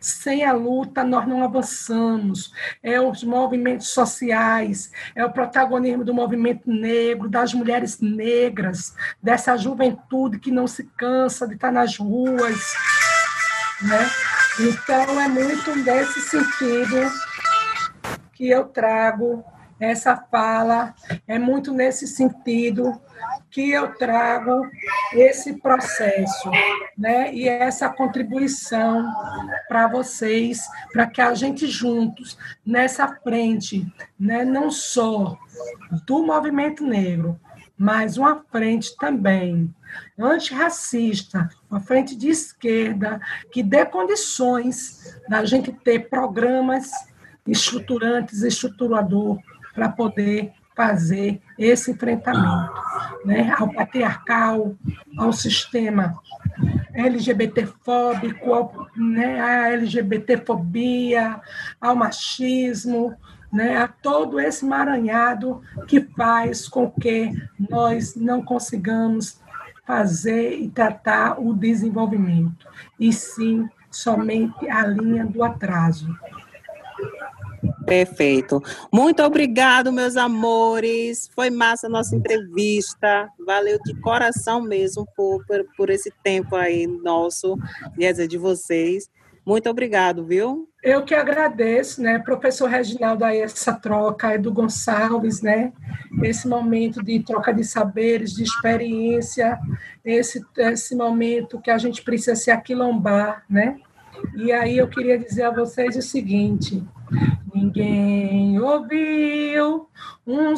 sem a luta, nós não avançamos. É os movimentos sociais, é o protagonismo do movimento negro, das mulheres negras, dessa juventude que não se cansa de estar nas ruas. Né? Então, é muito nesse sentido que eu trago essa fala, é muito nesse sentido que eu trago esse processo, né? E essa contribuição para vocês, para que a gente juntos nessa frente, né, não só do movimento negro, mas uma frente também antirracista, uma frente de esquerda que dê condições da gente ter programas estruturantes, estruturador para poder fazer esse enfrentamento né, ao patriarcal, ao sistema LGBTfóbico, né, à LGBTfobia, ao machismo, né, a todo esse maranhado que faz com que nós não consigamos fazer e tratar o desenvolvimento, e sim somente a linha do atraso. Perfeito. Muito obrigado, meus amores. Foi massa a nossa entrevista. Valeu de coração mesmo por, por, por esse tempo aí nosso, quer de vocês. Muito obrigado, viu? Eu que agradeço, né, professor Reginaldo, aí essa troca, Edu Gonçalves, né, esse momento de troca de saberes, de experiência, esse, esse momento que a gente precisa se aquilombar, né, e aí eu queria dizer a vocês o seguinte: ninguém ouviu um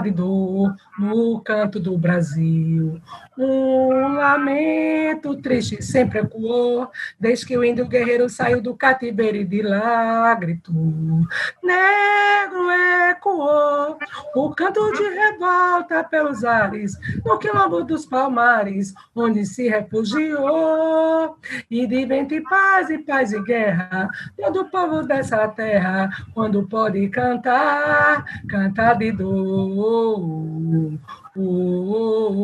de dor no canto do Brasil. Um lamento triste sempre ecoou, desde que o índio guerreiro saiu do cativeiro e de lá gritou. Negro ecoou, o canto de revolta pelos ares, no quilombo dos palmares, onde se refugiou. E de vento e paz e paz e guerra, todo o povo dessa terra, quando pode cantar, cantar de dor. Oh,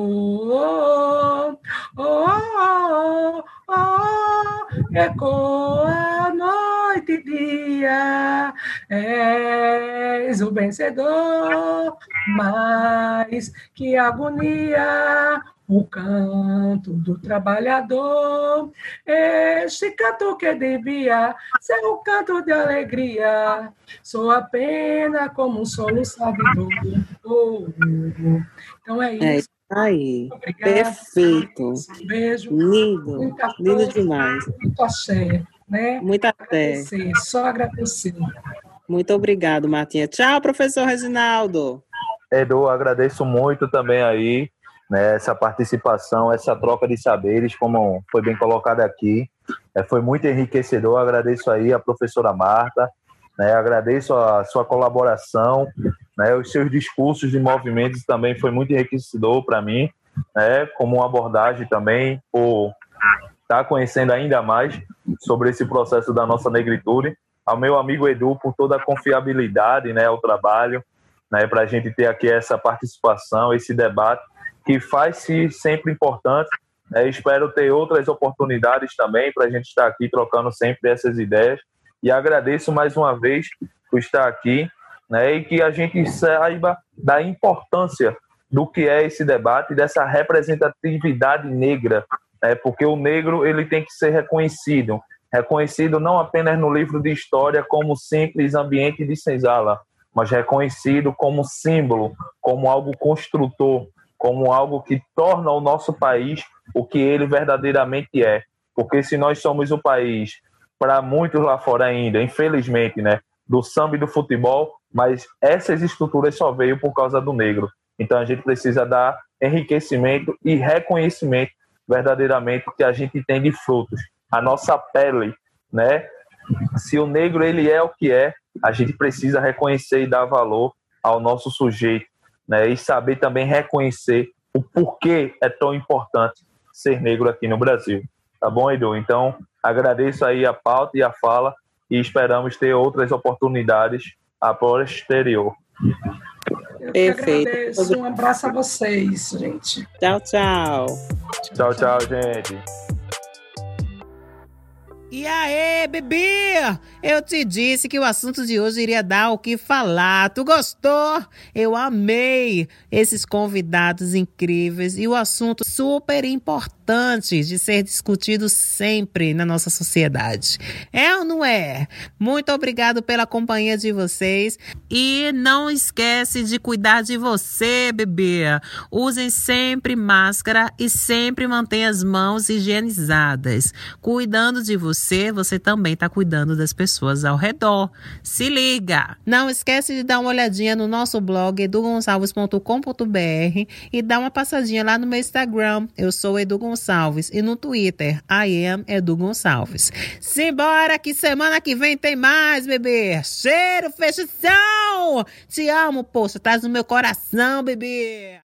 oh, noite e dia, és o vencedor, mas que agonia o canto do trabalhador, este canto que devia ser um canto de alegria, sou apenas como um soluçador. Oh, oh, oh. Então é, é isso. É aí, perfeito. Um beijo. Lindo, lindo demais. Muito axé, né? Muito até. Só agradecer. Muito obrigado, Martinha. Tchau, professor Reginaldo. Edu, agradeço muito também aí né, essa participação, essa troca de saberes, como foi bem colocado aqui. É, foi muito enriquecedor. Agradeço aí a professora Marta, né, agradeço a sua colaboração, né, os seus discursos de movimentos também foi muito enriquecedor para mim, né, como uma abordagem também, por estar tá conhecendo ainda mais sobre esse processo da nossa negritude. Ao meu amigo Edu, por toda a confiabilidade né, ao trabalho, né, para a gente ter aqui essa participação, esse debate que faz-se sempre importante. Né? Espero ter outras oportunidades também para a gente estar aqui trocando sempre essas ideias. E agradeço mais uma vez por estar aqui né? e que a gente saiba da importância do que é esse debate, dessa representatividade negra, né? porque o negro ele tem que ser reconhecido, reconhecido não apenas no livro de história como simples ambiente de senzala, mas reconhecido como símbolo, como algo construtor, como algo que torna o nosso país o que ele verdadeiramente é. Porque se nós somos o país, para muitos lá fora ainda, infelizmente, né, do samba e do futebol, mas essas estruturas só veio por causa do negro. Então a gente precisa dar enriquecimento e reconhecimento verdadeiramente que a gente tem de frutos. A nossa pele, né, se o negro ele é o que é, a gente precisa reconhecer e dar valor ao nosso sujeito, né? E saber também reconhecer o porquê é tão importante ser negro aqui no Brasil. Tá bom, Edu? Então, agradeço aí a pauta e a fala e esperamos ter outras oportunidades a posterior. Eu Perfeito. Agradeço. Um abraço a vocês, gente. Tchau, tchau. Tchau, tchau, gente. E aí, bebê? Eu te disse que o assunto de hoje iria dar o que falar. Tu gostou? Eu amei esses convidados incríveis e o assunto super importante de ser discutido sempre na nossa sociedade. É ou não é? Muito obrigado pela companhia de vocês e não esquece de cuidar de você, bebê. Usem sempre máscara e sempre mantenha as mãos higienizadas. Cuidando de você você, também está cuidando das pessoas ao redor. Se liga! Não esquece de dar uma olhadinha no nosso blog edugonçalves.com.br e dar uma passadinha lá no meu Instagram. Eu sou Edu Gonçalves e no Twitter I am Edu Gonçalves. Simbora que semana que vem tem mais, bebê! Cheiro, fechação! Te amo, poxa, tá no meu coração, bebê!